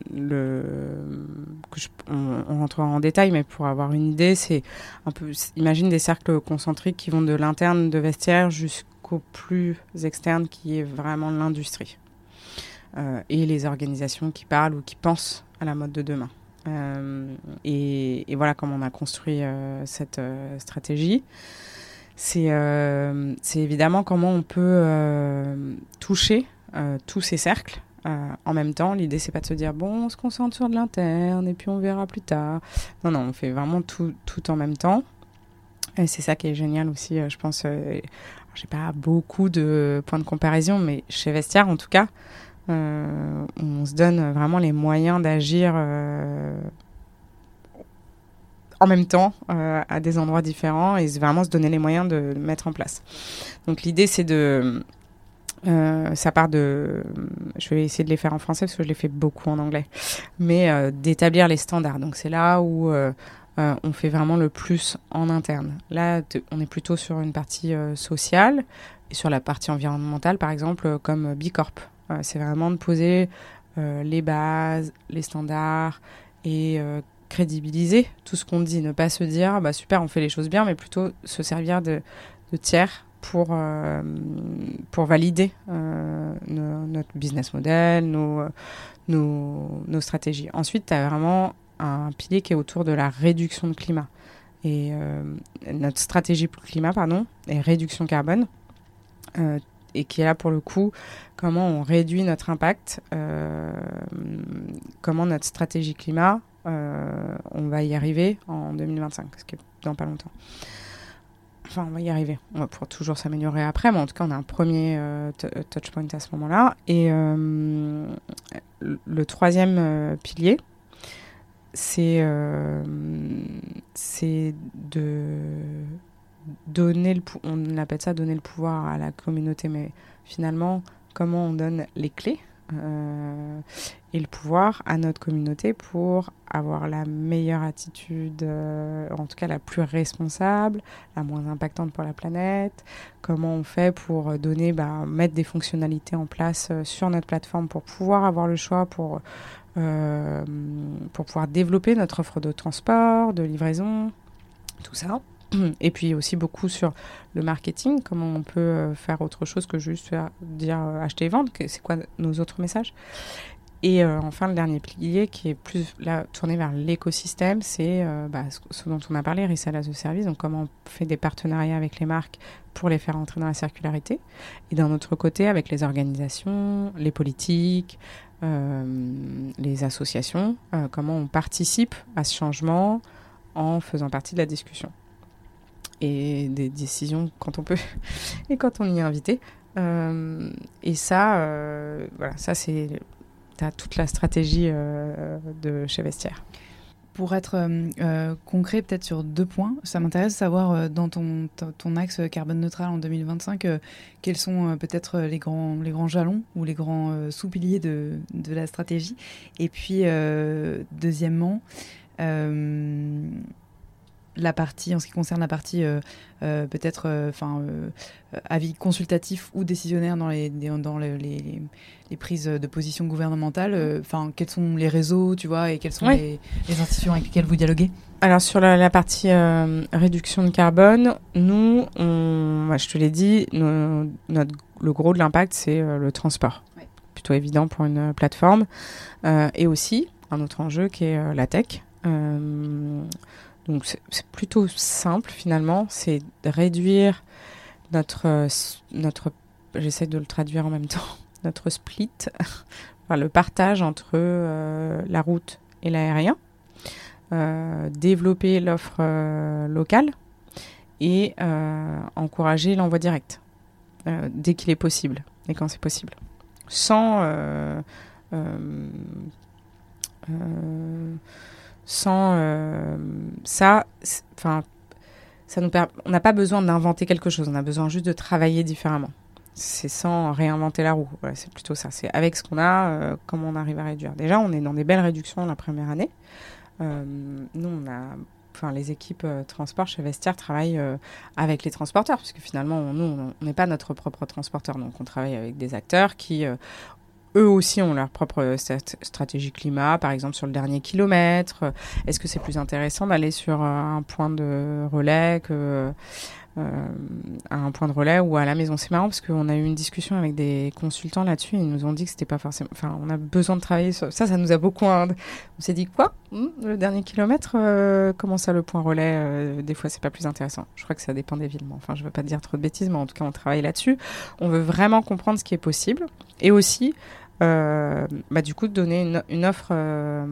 on, on rentrera en détail, mais pour avoir une idée, c'est un peu, imagine des cercles concentriques qui vont de l'interne de vestiaire jusqu'au plus externe, qui est vraiment l'industrie euh, et les organisations qui parlent ou qui pensent à la mode de demain. Euh, et, voilà comment on a construit euh, cette euh, stratégie. C'est évidemment comment on peut toucher tous ces cercles en même temps. L'idée, c'est pas de se dire bon, on se concentre sur de l'interne et puis on verra plus tard. Non, non, on fait vraiment tout, tout en même temps. Et c'est ça qui est génial aussi, je pense. J'ai pas beaucoup de points de comparaison, mais chez Vestiaire, en tout cas, on se donne vraiment les moyens d'agir euh, en même temps euh, à des endroits différents et vraiment se donner les moyens de mettre en place. Donc l'idée c'est de euh, ça part de je vais essayer de les faire en français parce que je les fais beaucoup en anglais mais d'établir les standards. Donc c'est là où on fait vraiment le plus en interne. Là, on est plutôt sur une partie sociale et sur la partie environnementale, par exemple, comme B Corp. Euh, c'est vraiment de poser euh, les bases, les standards et euh, crédibiliser tout ce qu'on dit. Ne pas se dire, bah super, on fait les choses bien, mais plutôt se servir de, tiers pour, euh, pour valider euh, no- notre business model, nos, euh, nos, stratégies. Ensuite, tu as vraiment un pilier qui est autour de la réduction de climat. Et euh, notre stratégie pour le climat, pardon, est réduction carbone. Euh, et qui est là pour le coup, comment on réduit notre impact, euh, comment notre stratégie climat, euh, on va y arriver en 2025, ce qui est dans pas longtemps. Enfin, on va y arriver. On va pouvoir toujours s'améliorer après, mais en tout cas, on a un premier euh, t- touch point à ce moment-là. Et euh, le troisième euh, pilier, euh, c'est de donner le on appelle ça donner le pouvoir à la communauté mais finalement comment on donne les clés euh, et le pouvoir à notre communauté pour avoir la meilleure attitude, euh, en tout cas la plus responsable, la moins impactante pour la planète? Comment on fait pour donner, bah, mettre des fonctionnalités en place euh, sur notre plateforme pour pouvoir avoir le choix, pour, pour pouvoir développer notre offre de transport, de livraison, tout ça? Et puis aussi beaucoup sur le marketing, comment on peut euh, faire autre chose que juste dire euh, acheter et vendre, c'est quoi nos autres messages. Et euh, enfin, le dernier pilier qui est plus tourné vers l'écosystème, c'est bah, ce, dont on a parlé, Resell as a Service, donc comment on fait des partenariats avec les marques pour les faire entrer dans la circularité. Et d'un autre côté, avec les organisations, les politiques, les associations, comment on participe à ce changement en faisant partie de la discussion et des décisions quand on peut et quand on y est invité. Euh, et ça, euh, voilà, ça c'est toute la stratégie euh, de chez Vestiaire. Pour être concret, peut-être sur deux points, ça m'intéresse de savoir dans ton, ton axe carbone neutral en 2025, quels sont peut-être les grands, les grands jalons ou les grands sous-piliers de, de, la stratégie. Et puis, deuxièmement, la partie, en ce qui concerne la partie euh, euh, peut-être euh, enfin avis consultatif ou décisionnaire dans les, dans les, les, prises de position gouvernementales, enfin quels sont les réseaux, tu vois, et quelles sont les, institutions avec lesquelles vous dialoguez? Alors sur la, partie réduction de carbone, nous, on, je te l'ai dit, notre, le gros de l'impact, c'est le transport. Plutôt évident pour une plateforme. et aussi, un autre enjeu qui est la tech. Donc c'est plutôt simple finalement, c'est réduire notre, notre j'essaie de le traduire en même temps, notre split, le partage entre euh, la route et l'aérien, euh, développer l'offre euh, locale et encourager l'envoi direct dès qu'il est possible et quand c'est possible, sans sans euh, ça, enfin, ça nous on n'a pas besoin d'inventer quelque chose, on a besoin juste de travailler différemment. C'est sans réinventer la roue. c'est plutôt ça. C'est avec ce qu'on a, euh, comment on arrive à réduire. Déjà, on est dans des belles réductions la première année. Euh, nous, on a enfin, les équipes transport chez Vestiaire travaillent avec les transporteurs, puisque finalement, nous, on n'est pas notre propre transporteur. Donc, on travaille avec des acteurs qui eux aussi ont leur propre stratégie climat, par exemple sur le dernier kilomètre. Est-ce que c'est plus intéressant d'aller sur euh, un point de relais euh, un point de relais ou à la maison? C'est marrant parce qu'on a eu une discussion avec des consultants là-dessus. Ils nous ont dit que c'était pas forcément. Enfin, on a besoin de travailler sur ça. Ça nous a beaucoup. On s'est dit quoi? Hmm, Le dernier kilomètre euh, Comment ça, le point relais Des fois, c'est pas plus intéressant? Je crois que ça dépend des villes. Enfin, je veux pas dire trop de bêtises, mais en tout cas, on travaille là-dessus. On veut vraiment comprendre ce qui est possible et aussi euh, bah, du coup, de donner une, offre euh,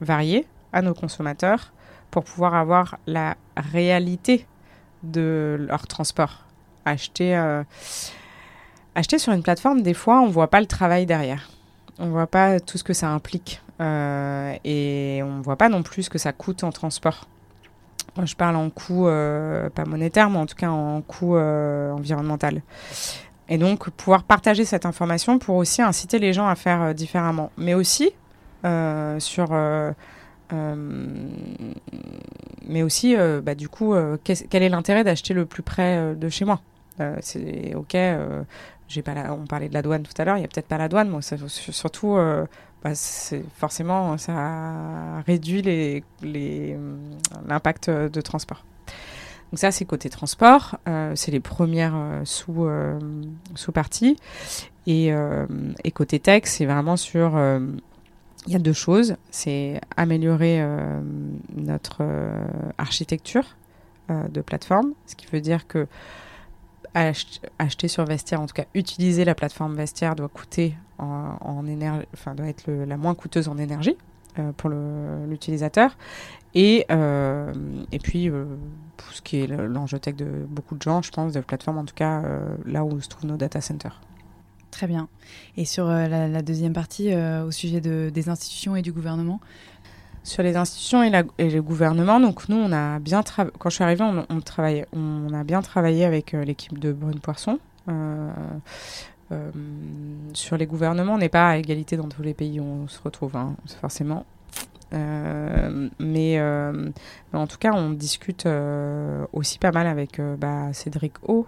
variée à nos consommateurs pour pouvoir avoir la réalité de leur transport. Acheter, euh, acheter sur une plateforme, des fois, on ne voit pas le travail derrière. On ne voit pas tout ce que ça implique. et on ne voit pas non plus ce que ça coûte en transport. Je parle en coût, pas monétaire, mais en tout cas en coût environnemental. Et donc, pouvoir partager cette information pour aussi inciter les gens à faire euh, différemment. Mais aussi, euh, sur. Euh, mais aussi, bah, du coup, quel est l'intérêt d'acheter le plus près de chez moi? OK, pas on parlait de la douane tout à l'heure, il n'y a peut-être pas la douane, mais surtout, bah, forcément, ça réduit l'impact les, de transport. Donc ça, c'est côté transport. Euh, c'est les premières euh, euh, sous parties. Et, côté tech, c'est vraiment sur... Il y a deux choses. C'est améliorer notre architecture de plateforme, ce qui veut dire que acheter sur Vestiaire, en tout cas utiliser la plateforme Vestiaire doit coûter en énergie, enfin doit être la moins coûteuse en énergie pour l'utilisateur. Et, euh, et puis, euh, pour ce qui est l'enjeu tech de beaucoup de gens, je pense, de plateformes, en tout cas, euh, là où se trouvent nos data centers. Très bien. Et sur la, deuxième partie, au sujet de, des institutions et du gouvernement? Sur les institutions et, la, et, le gouvernement, donc nous, on a bien quand je suis arrivée, on, on, on a bien travaillé avec l'équipe de Brune Poisson, sur les gouvernements, on n'est pas à égalité dans tous les pays où on se retrouve, hein, forcément. Euh, euh, en tout cas, on discute euh, aussi pas mal avec bah, Cédric O,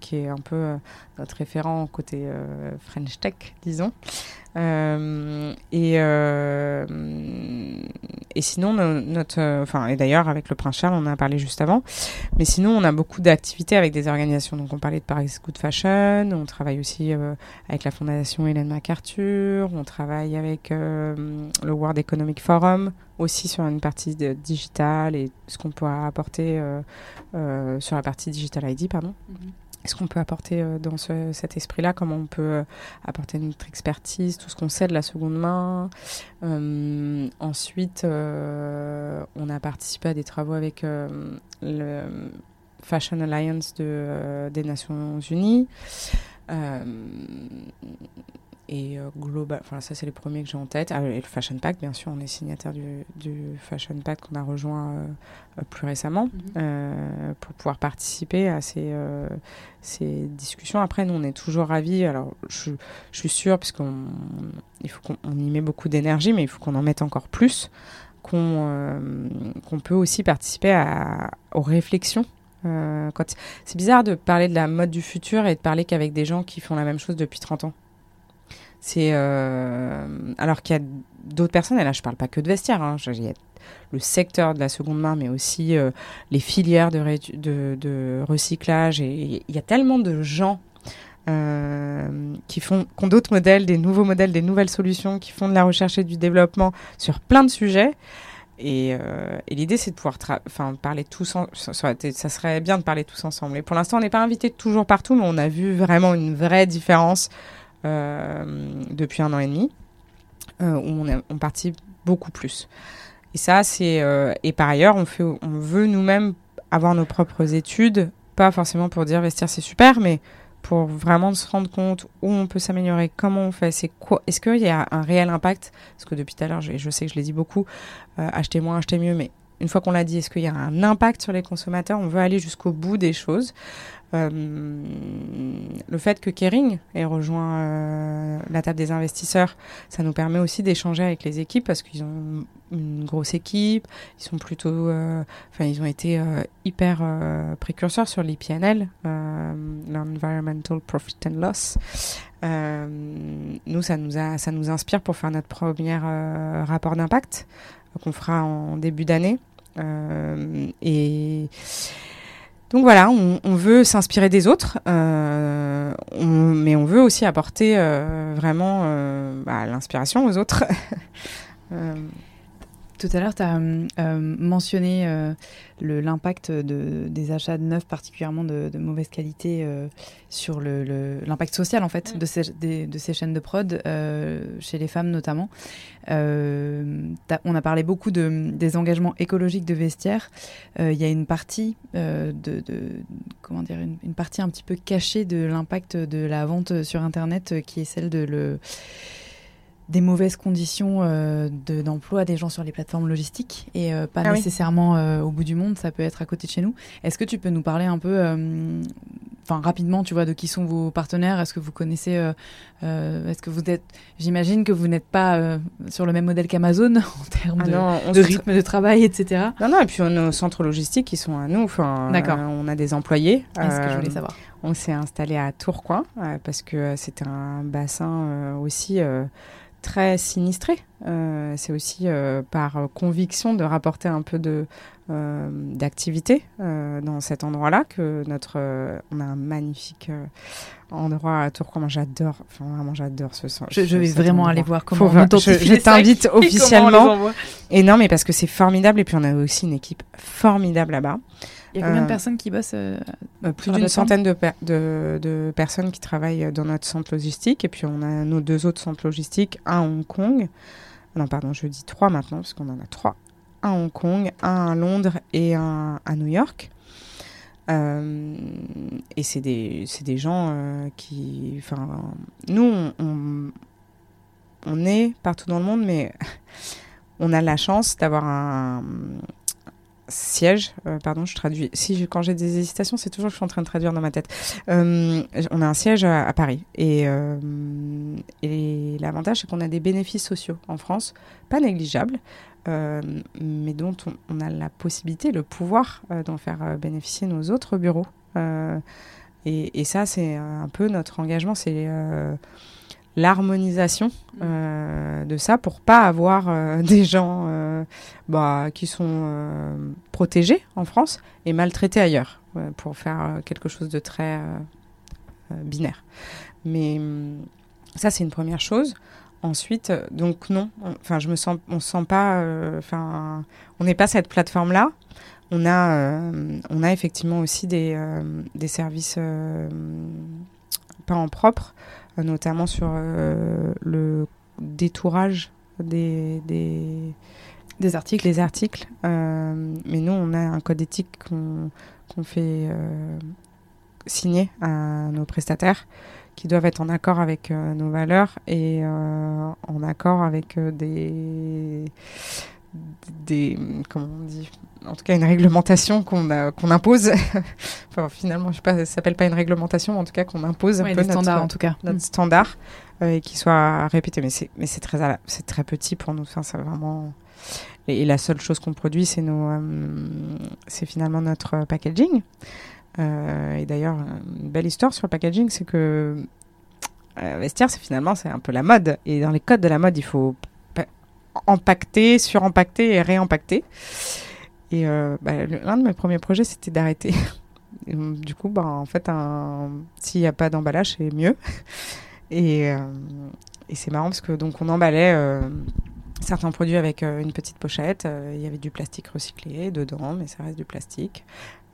qui est un peu notre référent côté French Tech, disons. Euh, et, euh, et sinon, notre, enfin, et d'ailleurs avec le Prince Charles, on en a parlé juste avant. Mais sinon, on a beaucoup d'activités avec des organisations. Donc, on parlait de Paris Good Fashion. On travaille aussi euh, avec la Fondation Hélène MacArthur. On travaille avec le World Economic Forum aussi sur une partie de digital et ce qu'on peut apporter sur la partie digital ID, pardon. Mm-hmm ce qu'on peut apporter euh, dans cet esprit-là, comment on peut euh, apporter notre expertise, tout ce qu'on sait de la seconde main. Euh, ensuite, on a participé à des travaux avec le Fashion Alliance de, des Nations Unies. Et euh, global, enfin ça c'est les premiers que j'ai en tête. Ah, et le Fashion Pact, bien sûr, on est signataire du, du Fashion Pact qu'on a rejoint euh, euh, plus récemment mhm. pour pouvoir participer à ces, ces discussions. Après, nous on est toujours ravis. Alors je, je suis sûre, puisqu'on il faut qu'on y met beaucoup d'énergie, mais il faut qu'on en mette encore plus, qu'on qu'on peut aussi participer à, aux réflexions c'est bizarre de parler de la mode du futur et de parler qu'avec des gens qui font la même chose depuis 30 ans. C'est euh, alors qu'il y a d'autres personnes, et là je parle pas que de vestiaire, hein, il y a le secteur de la seconde main, mais aussi euh, les filières de, recyclage. Et il y a tellement de gens euh, qui font ont d'autres modèles, des nouveaux modèles, des nouvelles solutions, qui font de la recherche et du développement sur plein de sujets. Et, l'idée, c'est de pouvoir parler tous en ça, ça, serait bien de parler tous ensemble. Et pour l'instant, on n'est pas invité toujours partout, mais on a vu vraiment une vraie différence depuis un an et demi, euh, où on, on participe beaucoup plus. Et ça, c'est euh, et par ailleurs, on fait, on veut nous-mêmes avoir nos propres études, pas forcément pour dire vestir c'est super, mais pour vraiment se rendre compte où on peut s'améliorer, comment on fait, c'est quoi, est-ce qu'il y a un réel impact? Parce que depuis tout à l'heure, je, sais que je l'ai dit beaucoup, acheter moins, acheter mieux, mais une fois qu'on l'a dit, est-ce qu'il y a un impact sur les consommateurs? On veut aller jusqu'au bout des choses. Euh, le fait que Kering ait rejoint euh, la table des investisseurs, ça nous permet aussi d'échanger avec les équipes parce qu'ils ont une grosse équipe, ils sont plutôt, euh, enfin ils ont été hyper précurseurs sur l'IPNL, l'Environmental Profit and Loss. nous, ça nous inspire pour faire notre premier rapport d'impact qu'on fera en début d'année. et donc voilà, on, veut s'inspirer des autres, euh, mais on veut aussi apporter euh, vraiment euh, bah, l'inspiration aux autres. Tout à l'heure, tu as mentionné l'impact des achats de neufs, particulièrement de, mauvaise qualité, sur l'impact social en fait de, ces, de ces chaînes de prod, chez les femmes notamment. on a parlé beaucoup de, des engagements écologiques de vestiaire. Il y a une partie de, comment dire une, partie un petit peu cachée de l'impact de la vente sur Internet, qui est celle de le des mauvaises conditions d'emploi des gens sur les plateformes logistiques et pas ah nécessairement au bout du monde, ça peut être à côté de chez nous. Est-ce que tu peux nous parler un peu, enfin rapidement, tu vois, de qui sont vos partenaires? Est-ce que vous connaissez, est-ce que vous êtes, j'imagine que vous n'êtes pas sur le même modèle qu'Amazon en termes ah de, rythme de travail, etc. Non, non, et puis nos centres logistiques, qui sont à nous. Enfin, D'accord. on a des employés. C'est ce que je voulais savoir. On s'est installé à Tourcoing parce que c'était un bassin aussi très sinistré. Euh, c'est aussi euh, par conviction de rapporter un peu de euh, d'activité dans cet endroit-là que notre on a un magnifique endroit à Tourcoing. J'adore, enfin vraiment j'adore ce sens. Je, vais vraiment aller voir comment. on je, je t'invite officiellement. Et non, mais parce que c'est formidable et puis on a aussi une équipe formidable là-bas. Il y a combien de euh, personnes qui bossent euh, euh, Plus d'une centaine de, de, personnes qui travaillent dans notre centre logistique. Et puis on a nos deux autres centres logistiques, un à Hong Kong. Non, pardon, je dis trois maintenant, parce qu'on en a trois. Un à Hong Kong, un à Londres et un à New York. et c'est des, des gens qui. Enfin, nous, on, on, est partout dans le monde, mais on a la chance d'avoir un, siège, euh, pardon, je traduis. Si quand j'ai des hésitations, c'est toujours que je suis en train de traduire dans ma tête. Euh, on a un siège à, Paris et, euh, et l'avantage c'est qu'on a des bénéfices sociaux en France, pas négligeables, mais dont on, a la possibilité, le pouvoir d'en faire bénéficier nos autres bureaux. Et, et, ça, c'est un peu notre engagement, c'est l'harmonisation mm. euh, de ça pour pas avoir euh, des gens euh, bah, qui sont protégés en France et maltraités ailleurs pour faire quelque chose de très binaire. Mais mm, ça c'est une première chose. Ensuite, donc non, enfin je me sens, on sent pas, enfin on n'est pas cette plateforme là. On a, on a effectivement aussi des, des services pas en propre notamment sur euh, le détourage des, des, articles. Les articles. Euh, mais nous, on a un code éthique qu'on fait euh, signer à nos prestataires qui doivent être en accord avec nos valeurs et en accord avec des des comment on dit en tout cas une réglementation qu'on qu'on impose. Enfin, finalement je sais pas ça s'appelle pas une réglementation en tout cas qu'on impose un peu notre standard en tout cas. notre standard euh, et qui soit répété. Mais c'est mais c'est très c'est très petit pour nous. Enfin c'est vraiment. Et, la seule chose qu'on produit c'est nos euh, c'est finalement notre packaging. Euh, et d'ailleurs une belle histoire sur le packaging c'est que vestiaire c'est finalement c'est un peu la mode. Et dans les codes de la mode il faut empaqueté, surempaqueté et réempaqueté. Et euh, bah, l'un de mes premiers projets, c'était d'arrêter. du coup, bah, en fait, s'il n'y a pas d'emballage, c'est mieux. Et, euh, et c'est marrant parce que donc on emballait euh, certains produits avec une petite pochette. Il y avait du plastique recyclé dedans, mais ça reste du plastique.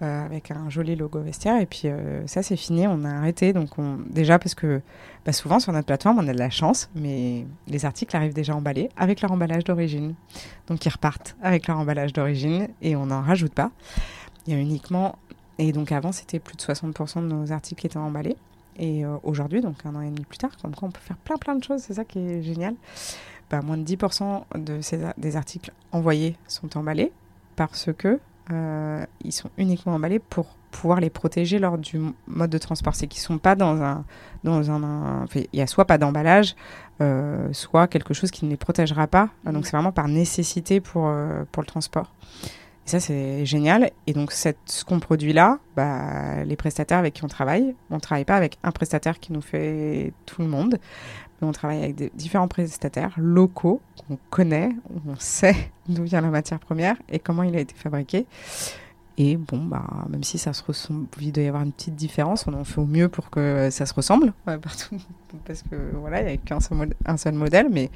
Euh, avec un joli logo vestiaire. Et puis euh, ça, c'est fini, on a arrêté. Donc on... déjà parce que bah, souvent sur notre plateforme, on a de la chance, mais les articles arrivent déjà emballés avec leur emballage d'origine. Donc ils repartent avec leur emballage d'origine et on n'en rajoute pas. Il y a uniquement... Et donc avant, c'était plus de 60% de nos articles qui étaient emballés. Et euh, aujourd'hui, donc un an et demi plus tard, comme quoi on peut faire plein plein de choses, c'est ça qui est génial. Bah, moins de 10% de ces, des articles envoyés sont emballés parce que euh, ils sont uniquement emballés pour pouvoir les protéger lors du mode de transport. C'est qu'ils ne sont pas dans un... Dans un, il y a soit pas d'emballage, euh, soit quelque chose qui ne les protégera pas. Donc c'est vraiment par nécessité pour, euh, pour le transport. Et ça, c'est génial. Et donc cette, ce qu'on produit là, bah, les prestataires avec qui on travaille, on ne travaille pas avec un prestataire qui nous fait tout le monde, on travaille avec différents prestataires locaux qu'on connaît, on sait d'où vient la matière première et comment il a été fabriqué. Et bon, bah, même si ça se ressemble, il doit y avoir une petite différence, on en fait au mieux pour que ça se ressemble partout. Parce que voilà, il n'y a qu'un seul, modèle, mais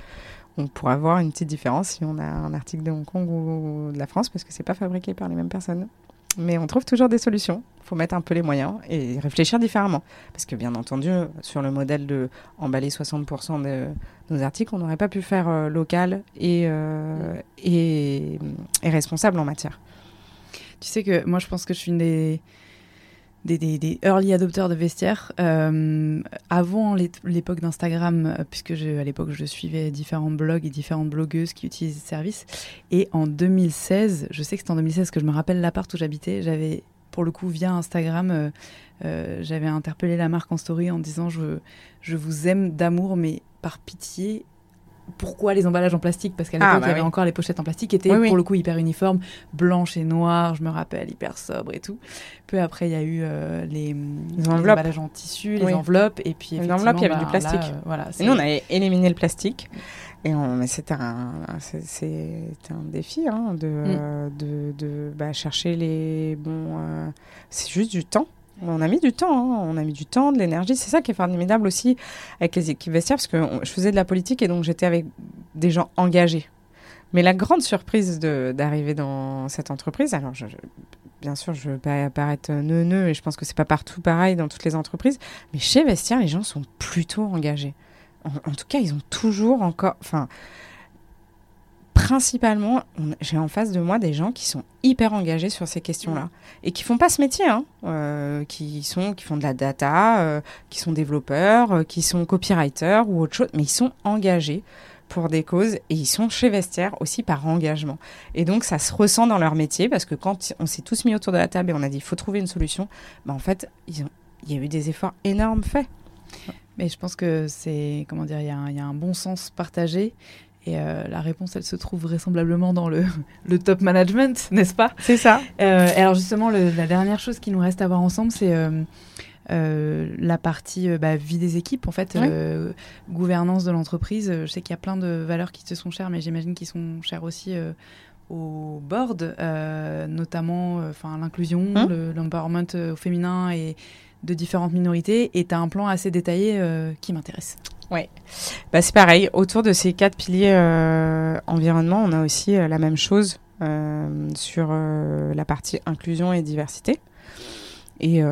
on pourrait avoir une petite différence si on a un article de Hong Kong ou de la France, parce que c'est pas fabriqué par les mêmes personnes. Mais on trouve toujours des solutions. Il faut mettre un peu les moyens et réfléchir différemment. Parce que bien entendu, sur le modèle de emballer 60% de nos articles, on n'aurait pas pu faire euh, local euh, et, et, responsable en matière. Tu sais que moi, je pense que je suis une des des, early adopteurs de vestiaires. Euh, avant l'époque d'Instagram, euh, puisque à l'époque je suivais différents blogs et différentes blogueuses qui utilisent ce service. Et en 2016, je sais que c'était en 2016 que je me rappelle l'appart où j'habitais, j'avais pour le coup via Instagram, euh, j'avais interpellé la marque en story en disant je vous aime d'amour, mais par pitié, pourquoi les emballages en plastique Parce qu'à ah, l'époque, bah il y avait encore les pochettes en plastique qui étaient pour le coup hyper uniformes, blanches et noires, je me rappelle, hyper sobres et tout. Peu après, il y a eu euh, les, emballages en tissu, les enveloppes, et puis les enveloppes, il y avait du bah, plastique. Euh, voilà, et nous, on avait éliminé le plastique. Et c'était un, un défi hein, de, mm. de, de bah, chercher les bons. Euh, c'est juste du temps. On a mis du temps, hein. on a mis du temps, de l'énergie. C'est ça qui est formidable aussi avec les équipes vestiaires, parce que je faisais de la politique et donc j'étais avec des gens engagés. Mais la grande surprise d'arriver dans cette entreprise, alors bien sûr, je veux pas paraître neuneux et je pense que c'est pas partout pareil dans toutes les entreprises, mais chez Vestiaire, les gens sont plutôt engagés. En, en tout cas, ils ont toujours encore, enfin, principalement, j'ai en face de moi des gens qui sont hyper engagés sur ces questions-là et qui font pas ce métier, hein, euh, qui sont, qui font de la data, euh, qui sont développeurs, euh, qui sont copywriters ou autre chose, mais ils sont engagés pour des causes et ils sont chez Vestiaire aussi par engagement. Et donc ça se ressent dans leur métier parce que quand on s'est tous mis autour de la table et on a dit il faut trouver une solution, bah en fait il y a eu des efforts énormes faits. Mais je pense que c'est, comment dire, il y, y, a un bon sens partagé. Et euh, la réponse, elle se trouve vraisemblablement dans le, le top management, n'est-ce pas? C'est ça. Euh, et alors justement, le, la dernière chose qui nous reste à voir ensemble, c'est euh, la partie bah, vie des équipes, en fait, gouvernance de l'entreprise. Je sais qu'il y a plein de valeurs qui te sont chères, mais j'imagine qu'ils sont chères aussi au board, notamment enfin l'inclusion, Hein le- l'empowerment au féminin et de différentes minorités. Et tu as un plan assez détaillé qui m'intéresse. Bah, c'est pareil, autour de ces quatre piliers euh, environnement, on a aussi euh, la même chose euh, sur la partie inclusion et diversité. Et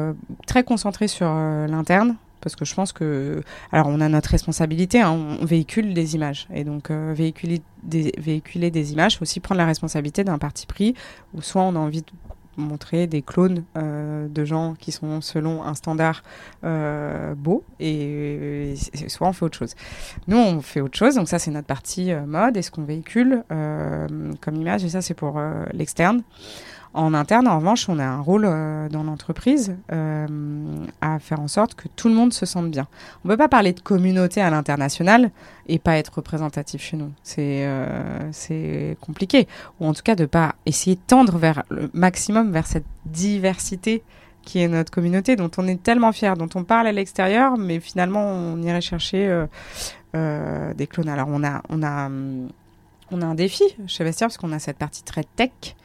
très concentré sur l'interne, parce que je pense que... Alors, on a notre responsabilité, hein, on véhicule des images. Et donc, véhiculer, des, véhiculer des images, faut aussi prendre la responsabilité d'un parti pris, où soit on a envie de montrer des clones euh, de gens qui sont selon un standard euh, beau, et, et soit on fait autre chose. Nous, on fait autre chose, donc ça, c'est notre partie euh, mode et ce qu'on véhicule comme image, et ça, c'est pour l'externe. En interne, en revanche, on a un rôle euh, dans l'entreprise euh, à faire en sorte que tout le monde se sente bien. On ne peut pas parler de communauté à l'international et pas être représentatif chez nous. C'est euh, compliqué. Ou en tout cas, de pas essayer de tendre vers le maximum vers cette diversité qui est notre communauté, dont on est tellement fier, dont on parle à l'extérieur, mais finalement, on irait chercher des clones. Alors, on a, on a, hum, on a un défi chez Vestiaire, parce qu'on a cette partie très tech,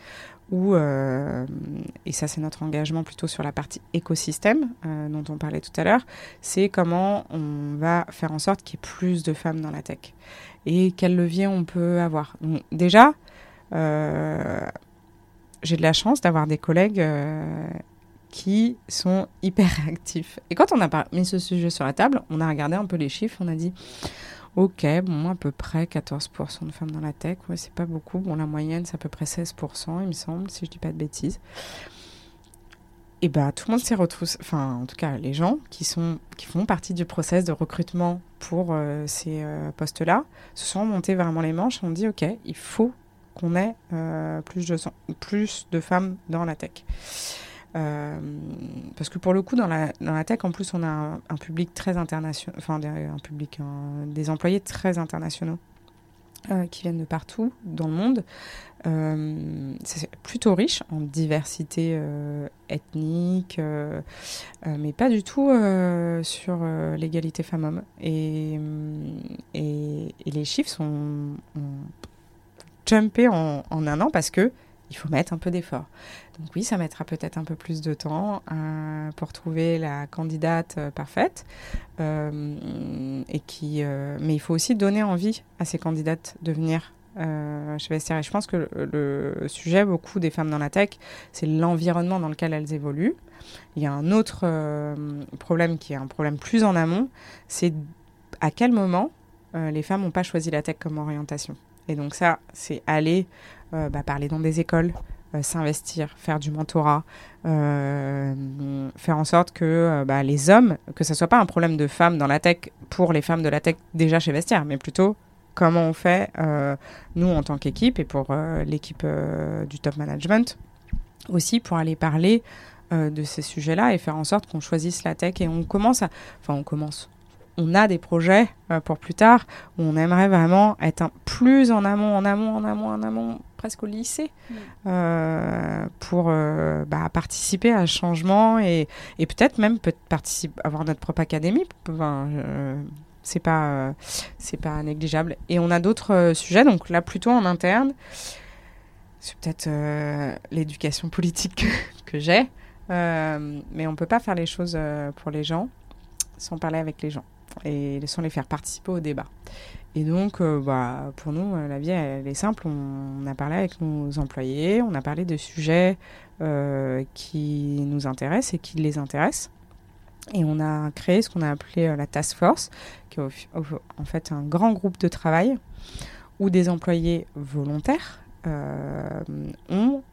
où, euh, et ça c'est notre engagement plutôt sur la partie écosystème euh, dont on parlait tout à l'heure, c'est comment on va faire en sorte qu'il y ait plus de femmes dans la tech et quel levier on peut avoir. Donc, déjà, euh, j'ai de la chance d'avoir des collègues qui sont hyper actifs. Et quand on a mis ce sujet sur la table, on a regardé un peu les chiffres, on a dit Ok, bon, à peu près 14% de femmes dans la tech. Ouais, c'est pas beaucoup. Bon, la moyenne, c'est à peu près 16%, il me semble, si je dis pas de bêtises. Et bah, tout le monde s'est retrouvé, enfin, en tout cas, les gens qui, sont, qui font partie du process de recrutement pour euh, ces euh, postes-là se sont montés vraiment les manches et ont dit Ok, il faut qu'on ait euh, plus de femmes dans la tech. Euh, parce que pour le coup, dans la, dans la tech, en plus, on a un, public très international, enfin, des, un public, des employés très internationaux euh, qui viennent de partout dans le monde. Euh, c'est plutôt riche en diversité ethnique, mais pas du tout sur l'égalité femmes-hommes. Et, et, et les chiffres sont ont jumpé en, en un an parce que il faut mettre un peu d'effort. Donc oui, ça mettra peut-être un peu plus de temps euh, pour trouver la candidate euh, parfaite. Euh, et qui, mais il faut aussi donner envie à ces candidates de venir chez Vestiaire. Et je pense que le, le sujet, beaucoup des femmes dans la tech, c'est l'environnement dans lequel elles évoluent. Il y a un autre problème qui est un problème plus en amont, c'est à quel moment les femmes n'ont pas choisi la tech comme orientation. Et donc ça, c'est aller bah, parler dans des écoles, euh, s'investir, faire du mentorat, euh, faire en sorte que euh, bah, les hommes, que ce soit pas un problème de femmes dans la tech pour les femmes de la tech déjà chez Vestiaire, mais plutôt comment on fait, euh, nous en tant qu'équipe et pour euh, l'équipe euh, du top management, aussi pour aller parler euh, de ces sujets-là et faire en sorte qu'on choisisse la tech et on commence à... Enfin, on commence. On a des projets euh, pour plus tard où on aimerait vraiment être un- plus en amont, en amont, en amont, en amont, presque au lycée, euh, pour euh, bah, participer à ce changement et, et peut-être même peut participer, avoir notre propre académie. Enfin, c'est pas, c'est pas négligeable. Et on a d'autres sujets, donc là plutôt en interne. C'est peut-être l'éducation politique que, j'ai, mais on peut pas faire les choses pour les gens sans parler avec les gens et sans les faire participer au débat. Et donc, euh, bah, pour nous, euh, la vie, elle est simple. On, a parlé avec nos employés, on a parlé de sujets euh, qui nous intéressent et qui les intéressent. Et on a créé ce qu'on a appelé la Task Force, qui est en fait un grand groupe de travail où des employés volontaires ont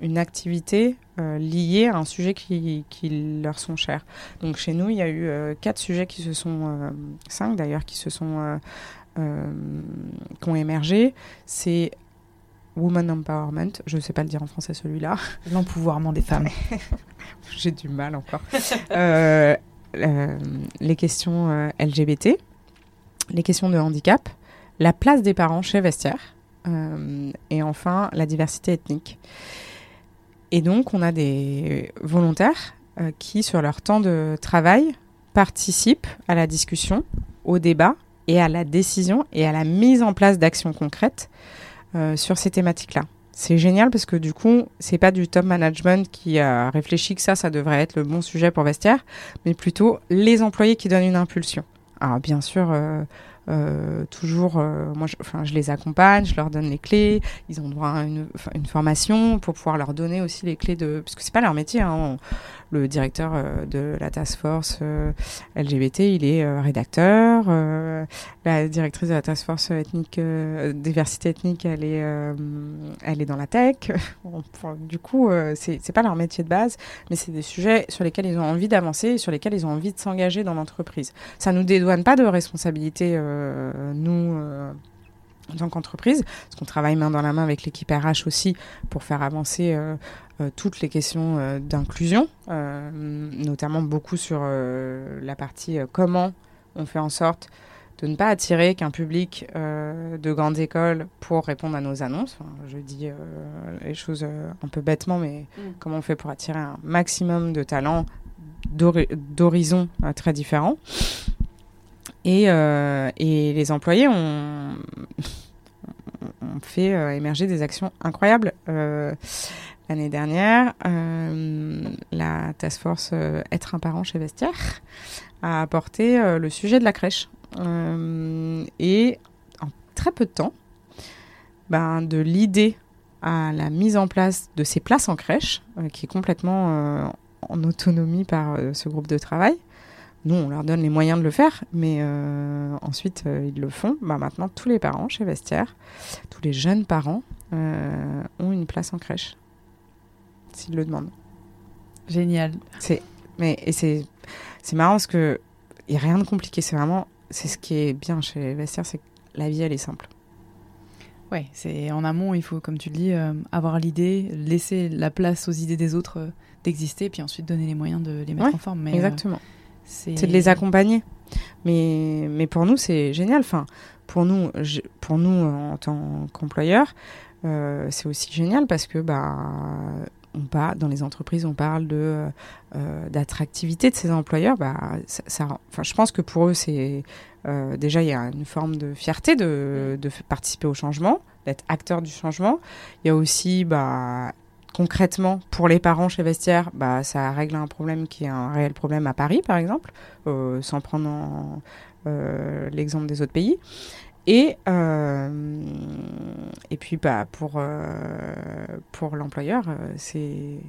une activité liés à un sujet qui, qui, leur sont chers. Donc chez nous, il y a eu quatre sujets qui se sont, cinq d'ailleurs, qui se sont, qui ont émergé. C'est Woman Empowerment, je ne sais pas le dire en français celui-là. L'empouvoirment des femmes. J'ai du mal encore. euh, les questions LGBT, les questions de handicap, la place des parents chez Vestiaire, euh, et enfin la diversité ethnique. Et donc, on a des volontaires euh, qui, sur leur temps de travail, participent à la discussion, au débat et à la décision et à la mise en place d'actions concrètes euh, sur ces thématiques-là. C'est génial parce que du coup, c'est pas du top management qui a réfléchi que ça, ça devrait être le bon sujet pour vestiaire, mais plutôt les employés qui donnent une impulsion. Alors bien sûr, euh, toujours, euh, moi, je, je les accompagne, je leur donne les clés. Ils ont droit à une, une formation pour pouvoir leur donner aussi les clés de, parce que c'est pas leur métier. Hein. Le directeur euh, de la task force LGBT, il est rédacteur. la directrice de la task force ethnique, diversité ethnique, elle est, elle est dans la tech. du coup, c'est c'est pas leur métier de base, mais c'est des sujets sur lesquels ils ont envie d'avancer et sur lesquels ils ont envie de s'engager dans l'entreprise. Ça nous dédouane pas de responsabilité euh, nous euh, en tant qu'entreprise, parce qu'on travaille main dans la main avec l'équipe RH aussi pour faire avancer euh, toutes les questions d'inclusion, notamment beaucoup sur la partie comment on fait en sorte de ne pas attirer qu'un public de grandes écoles pour répondre à nos annonces. je dis les choses un peu bêtement, mais mm. comment on fait pour attirer un maximum de talents d'horizons très différents. Et, euh, et les employés ont, ont fait euh, émerger des actions incroyables. Euh, l'année dernière, la task force Être un parent chez Vestiaire a apporté le sujet de la crèche. et en très peu de temps, ben, de l'idée à la mise en place de ces places en crèche, qui est complètement en autonomie par ce groupe de travail, nous, on leur donne les moyens de le faire, mais euh, ensuite, euh, ils le font. Bah, maintenant, tous les parents chez Vestiaire, tous les jeunes parents euh, ont une place en crèche, s'ils le demandent. Génial. C'est, mais, et c'est, c'est marrant parce qu'il n'y a rien de compliqué. C'est vraiment, c'est ce qui est bien chez Vestiaire, c'est que la vie, elle est simple. Ouais, c'est en amont, il faut, comme tu le dis, avoir l'idée, laisser la place aux idées des autres d'exister, puis ensuite donner les moyens de les mettre en forme. Mais, exactement. C'est de les accompagner. Mais, mais pour nous, c'est génial. Enfin, pour nous, pour nous en tant qu'employeur, euh, c'est aussi génial parce que bah, on dans les entreprises, on parle de euh, d'attractivité de ces employeurs. Bah, ça, enfin, je pense que pour eux, c'est euh, déjà il y a une forme de fierté de, de participer au changement, d'être acteur du changement. Il y a aussi bah, concrètement, pour les parents chez Vestiaire, bah, ça règle un problème qui est un réel problème à Paris, par exemple, euh, sans prendre euh, l'exemple des autres pays. Et, euh, et puis, bah, pour, pour l'employeur, c'est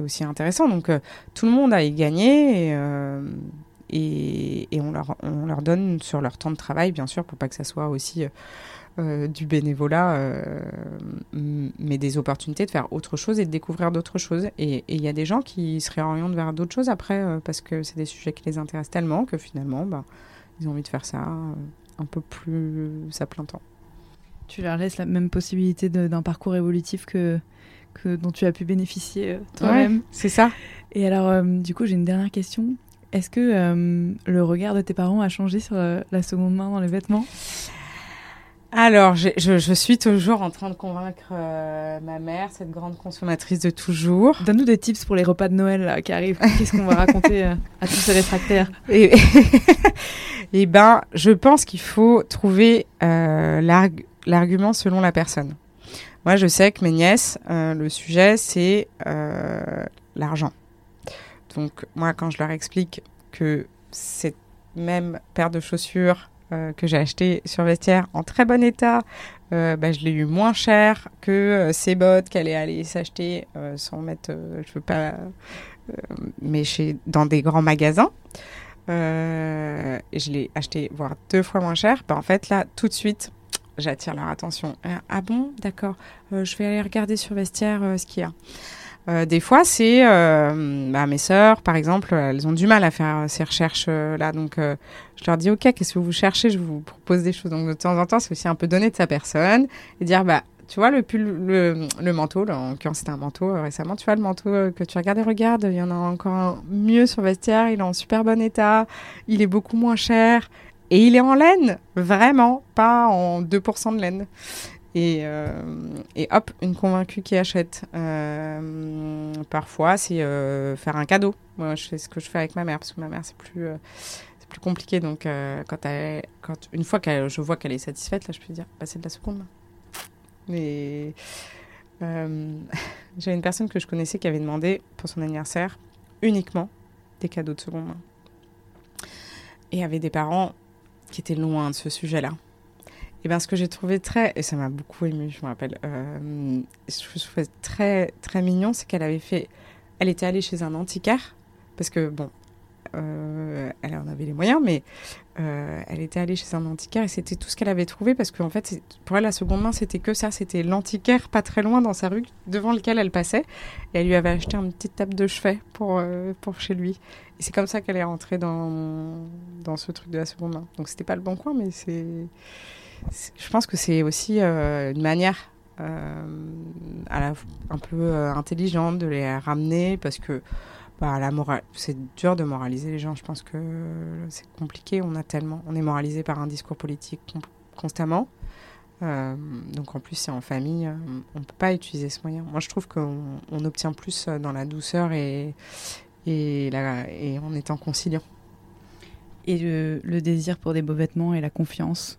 aussi intéressant. Donc, tout le monde a gagné. Et, et, on, leur, on leur donne sur leur temps de travail, bien sûr, pour pas que ça soit aussi euh, du bénévolat, euh, mais des opportunités de faire autre chose et de découvrir d'autres choses. Et il y a des gens qui se réorientent vers d'autres choses après euh, parce que c'est des sujets qui les intéressent tellement que finalement, bah, ils ont envie de faire ça un peu plus à plein temps. Tu leur laisses la même possibilité d'un parcours évolutif que, que dont tu as pu bénéficier toi-même. c'est ça. Et alors, du coup, j'ai une dernière question. Est-ce que le regard de tes parents a changé sur la seconde main dans les vêtements? Alors, je, je, suis toujours en train de convaincre euh, ma mère, cette grande consommatrice de toujours. Donne-nous des tips pour les repas de Noël qui arrivent. Qu'est-ce qu'on va raconter euh, à tous ces réfractaires et, eh ben, je pense qu'il faut trouver euh, l'argument selon la personne. Moi, je sais que mes nièces, le sujet, c'est l'argent. Donc, moi, quand je leur explique que cette même paire de chaussures que j'ai acheté sur Vestiaire en très bon état. Euh, bah, je l'ai eu moins cher que euh, ces bottes qu'elle est allée s'acheter sans mettre, je veux pas, mais chez, dans des grands magasins. je l'ai acheté voire deux fois moins cher. Bah, en fait, là, tout de suite, j'attire leur attention. Ah bon, d'accord, je vais aller regarder sur Vestiaire ce qu'il y a. Euh, des fois, c'est euh, bah, mes sœurs, par exemple, elles ont du mal à faire ces recherches-là. donc, euh, je leur dis, OK, qu'est-ce que vous cherchez? Je vous propose des choses. Donc, de temps en temps, c'est aussi un peu donner de sa personne et dire, bah, tu vois, le, pull, le, le manteau, là, en l'occurrence, c'était un manteau récemment. Tu vois, le manteau que tu regardes, regarde, il y en a encore un mieux sur vestiaire. Il est en super bon état. Il est beaucoup moins cher. Et il est en laine, vraiment, pas en 2% de laine. Et, euh, et, hop, une convaincue qui achète. Euh, parfois, c'est euh, faire un cadeau. Moi, je fais ce que je fais avec ma mère, parce que ma mère, c'est plus, c'est plus compliqué. Donc, quand, elle, quand une fois que je vois qu'elle est satisfaite, là, je peux dire, bah, c'est de la seconde main. Mais j'ai une personne que je connaissais qui avait demandé pour son anniversaire uniquement des cadeaux de seconde main. Et avait des parents qui étaient loin de ce sujet-là. Et bien, ce que j'ai trouvé très, et ça m'a beaucoup ému, je me rappelle, euh, je trouvais très, très mignon, c'est qu'elle avait fait, elle était allée chez un antiquaire, parce que bon, euh, elle en avait les moyens, mais euh, elle était allée chez un antiquaire et c'était tout ce qu'elle avait trouvé, parce qu'en fait, pour elle, la seconde main, c'était que ça, c'était l'antiquaire pas très loin dans sa rue, devant lequel elle passait, et elle lui avait acheté une petite table de chevet pour, pour chez lui. Et c'est comme ça qu'elle est rentrée dans, dans ce truc de la seconde main. Donc c'était pas le bon coin, mais c'est je pense que c'est aussi euh, une manière euh, un peu euh, intelligente de les ramener parce que bah, la morale, c'est dur de moraliser les gens. Je pense que c'est compliqué. On a tellement, on est moralisé par un discours politique constamment. donc en plus, c'est en famille, on ne peut pas utiliser ce moyen. Moi, je trouve qu'on on obtient plus dans la douceur et, et, en étant conciliant. Et le, désir pour des beaux vêtements et la confiance?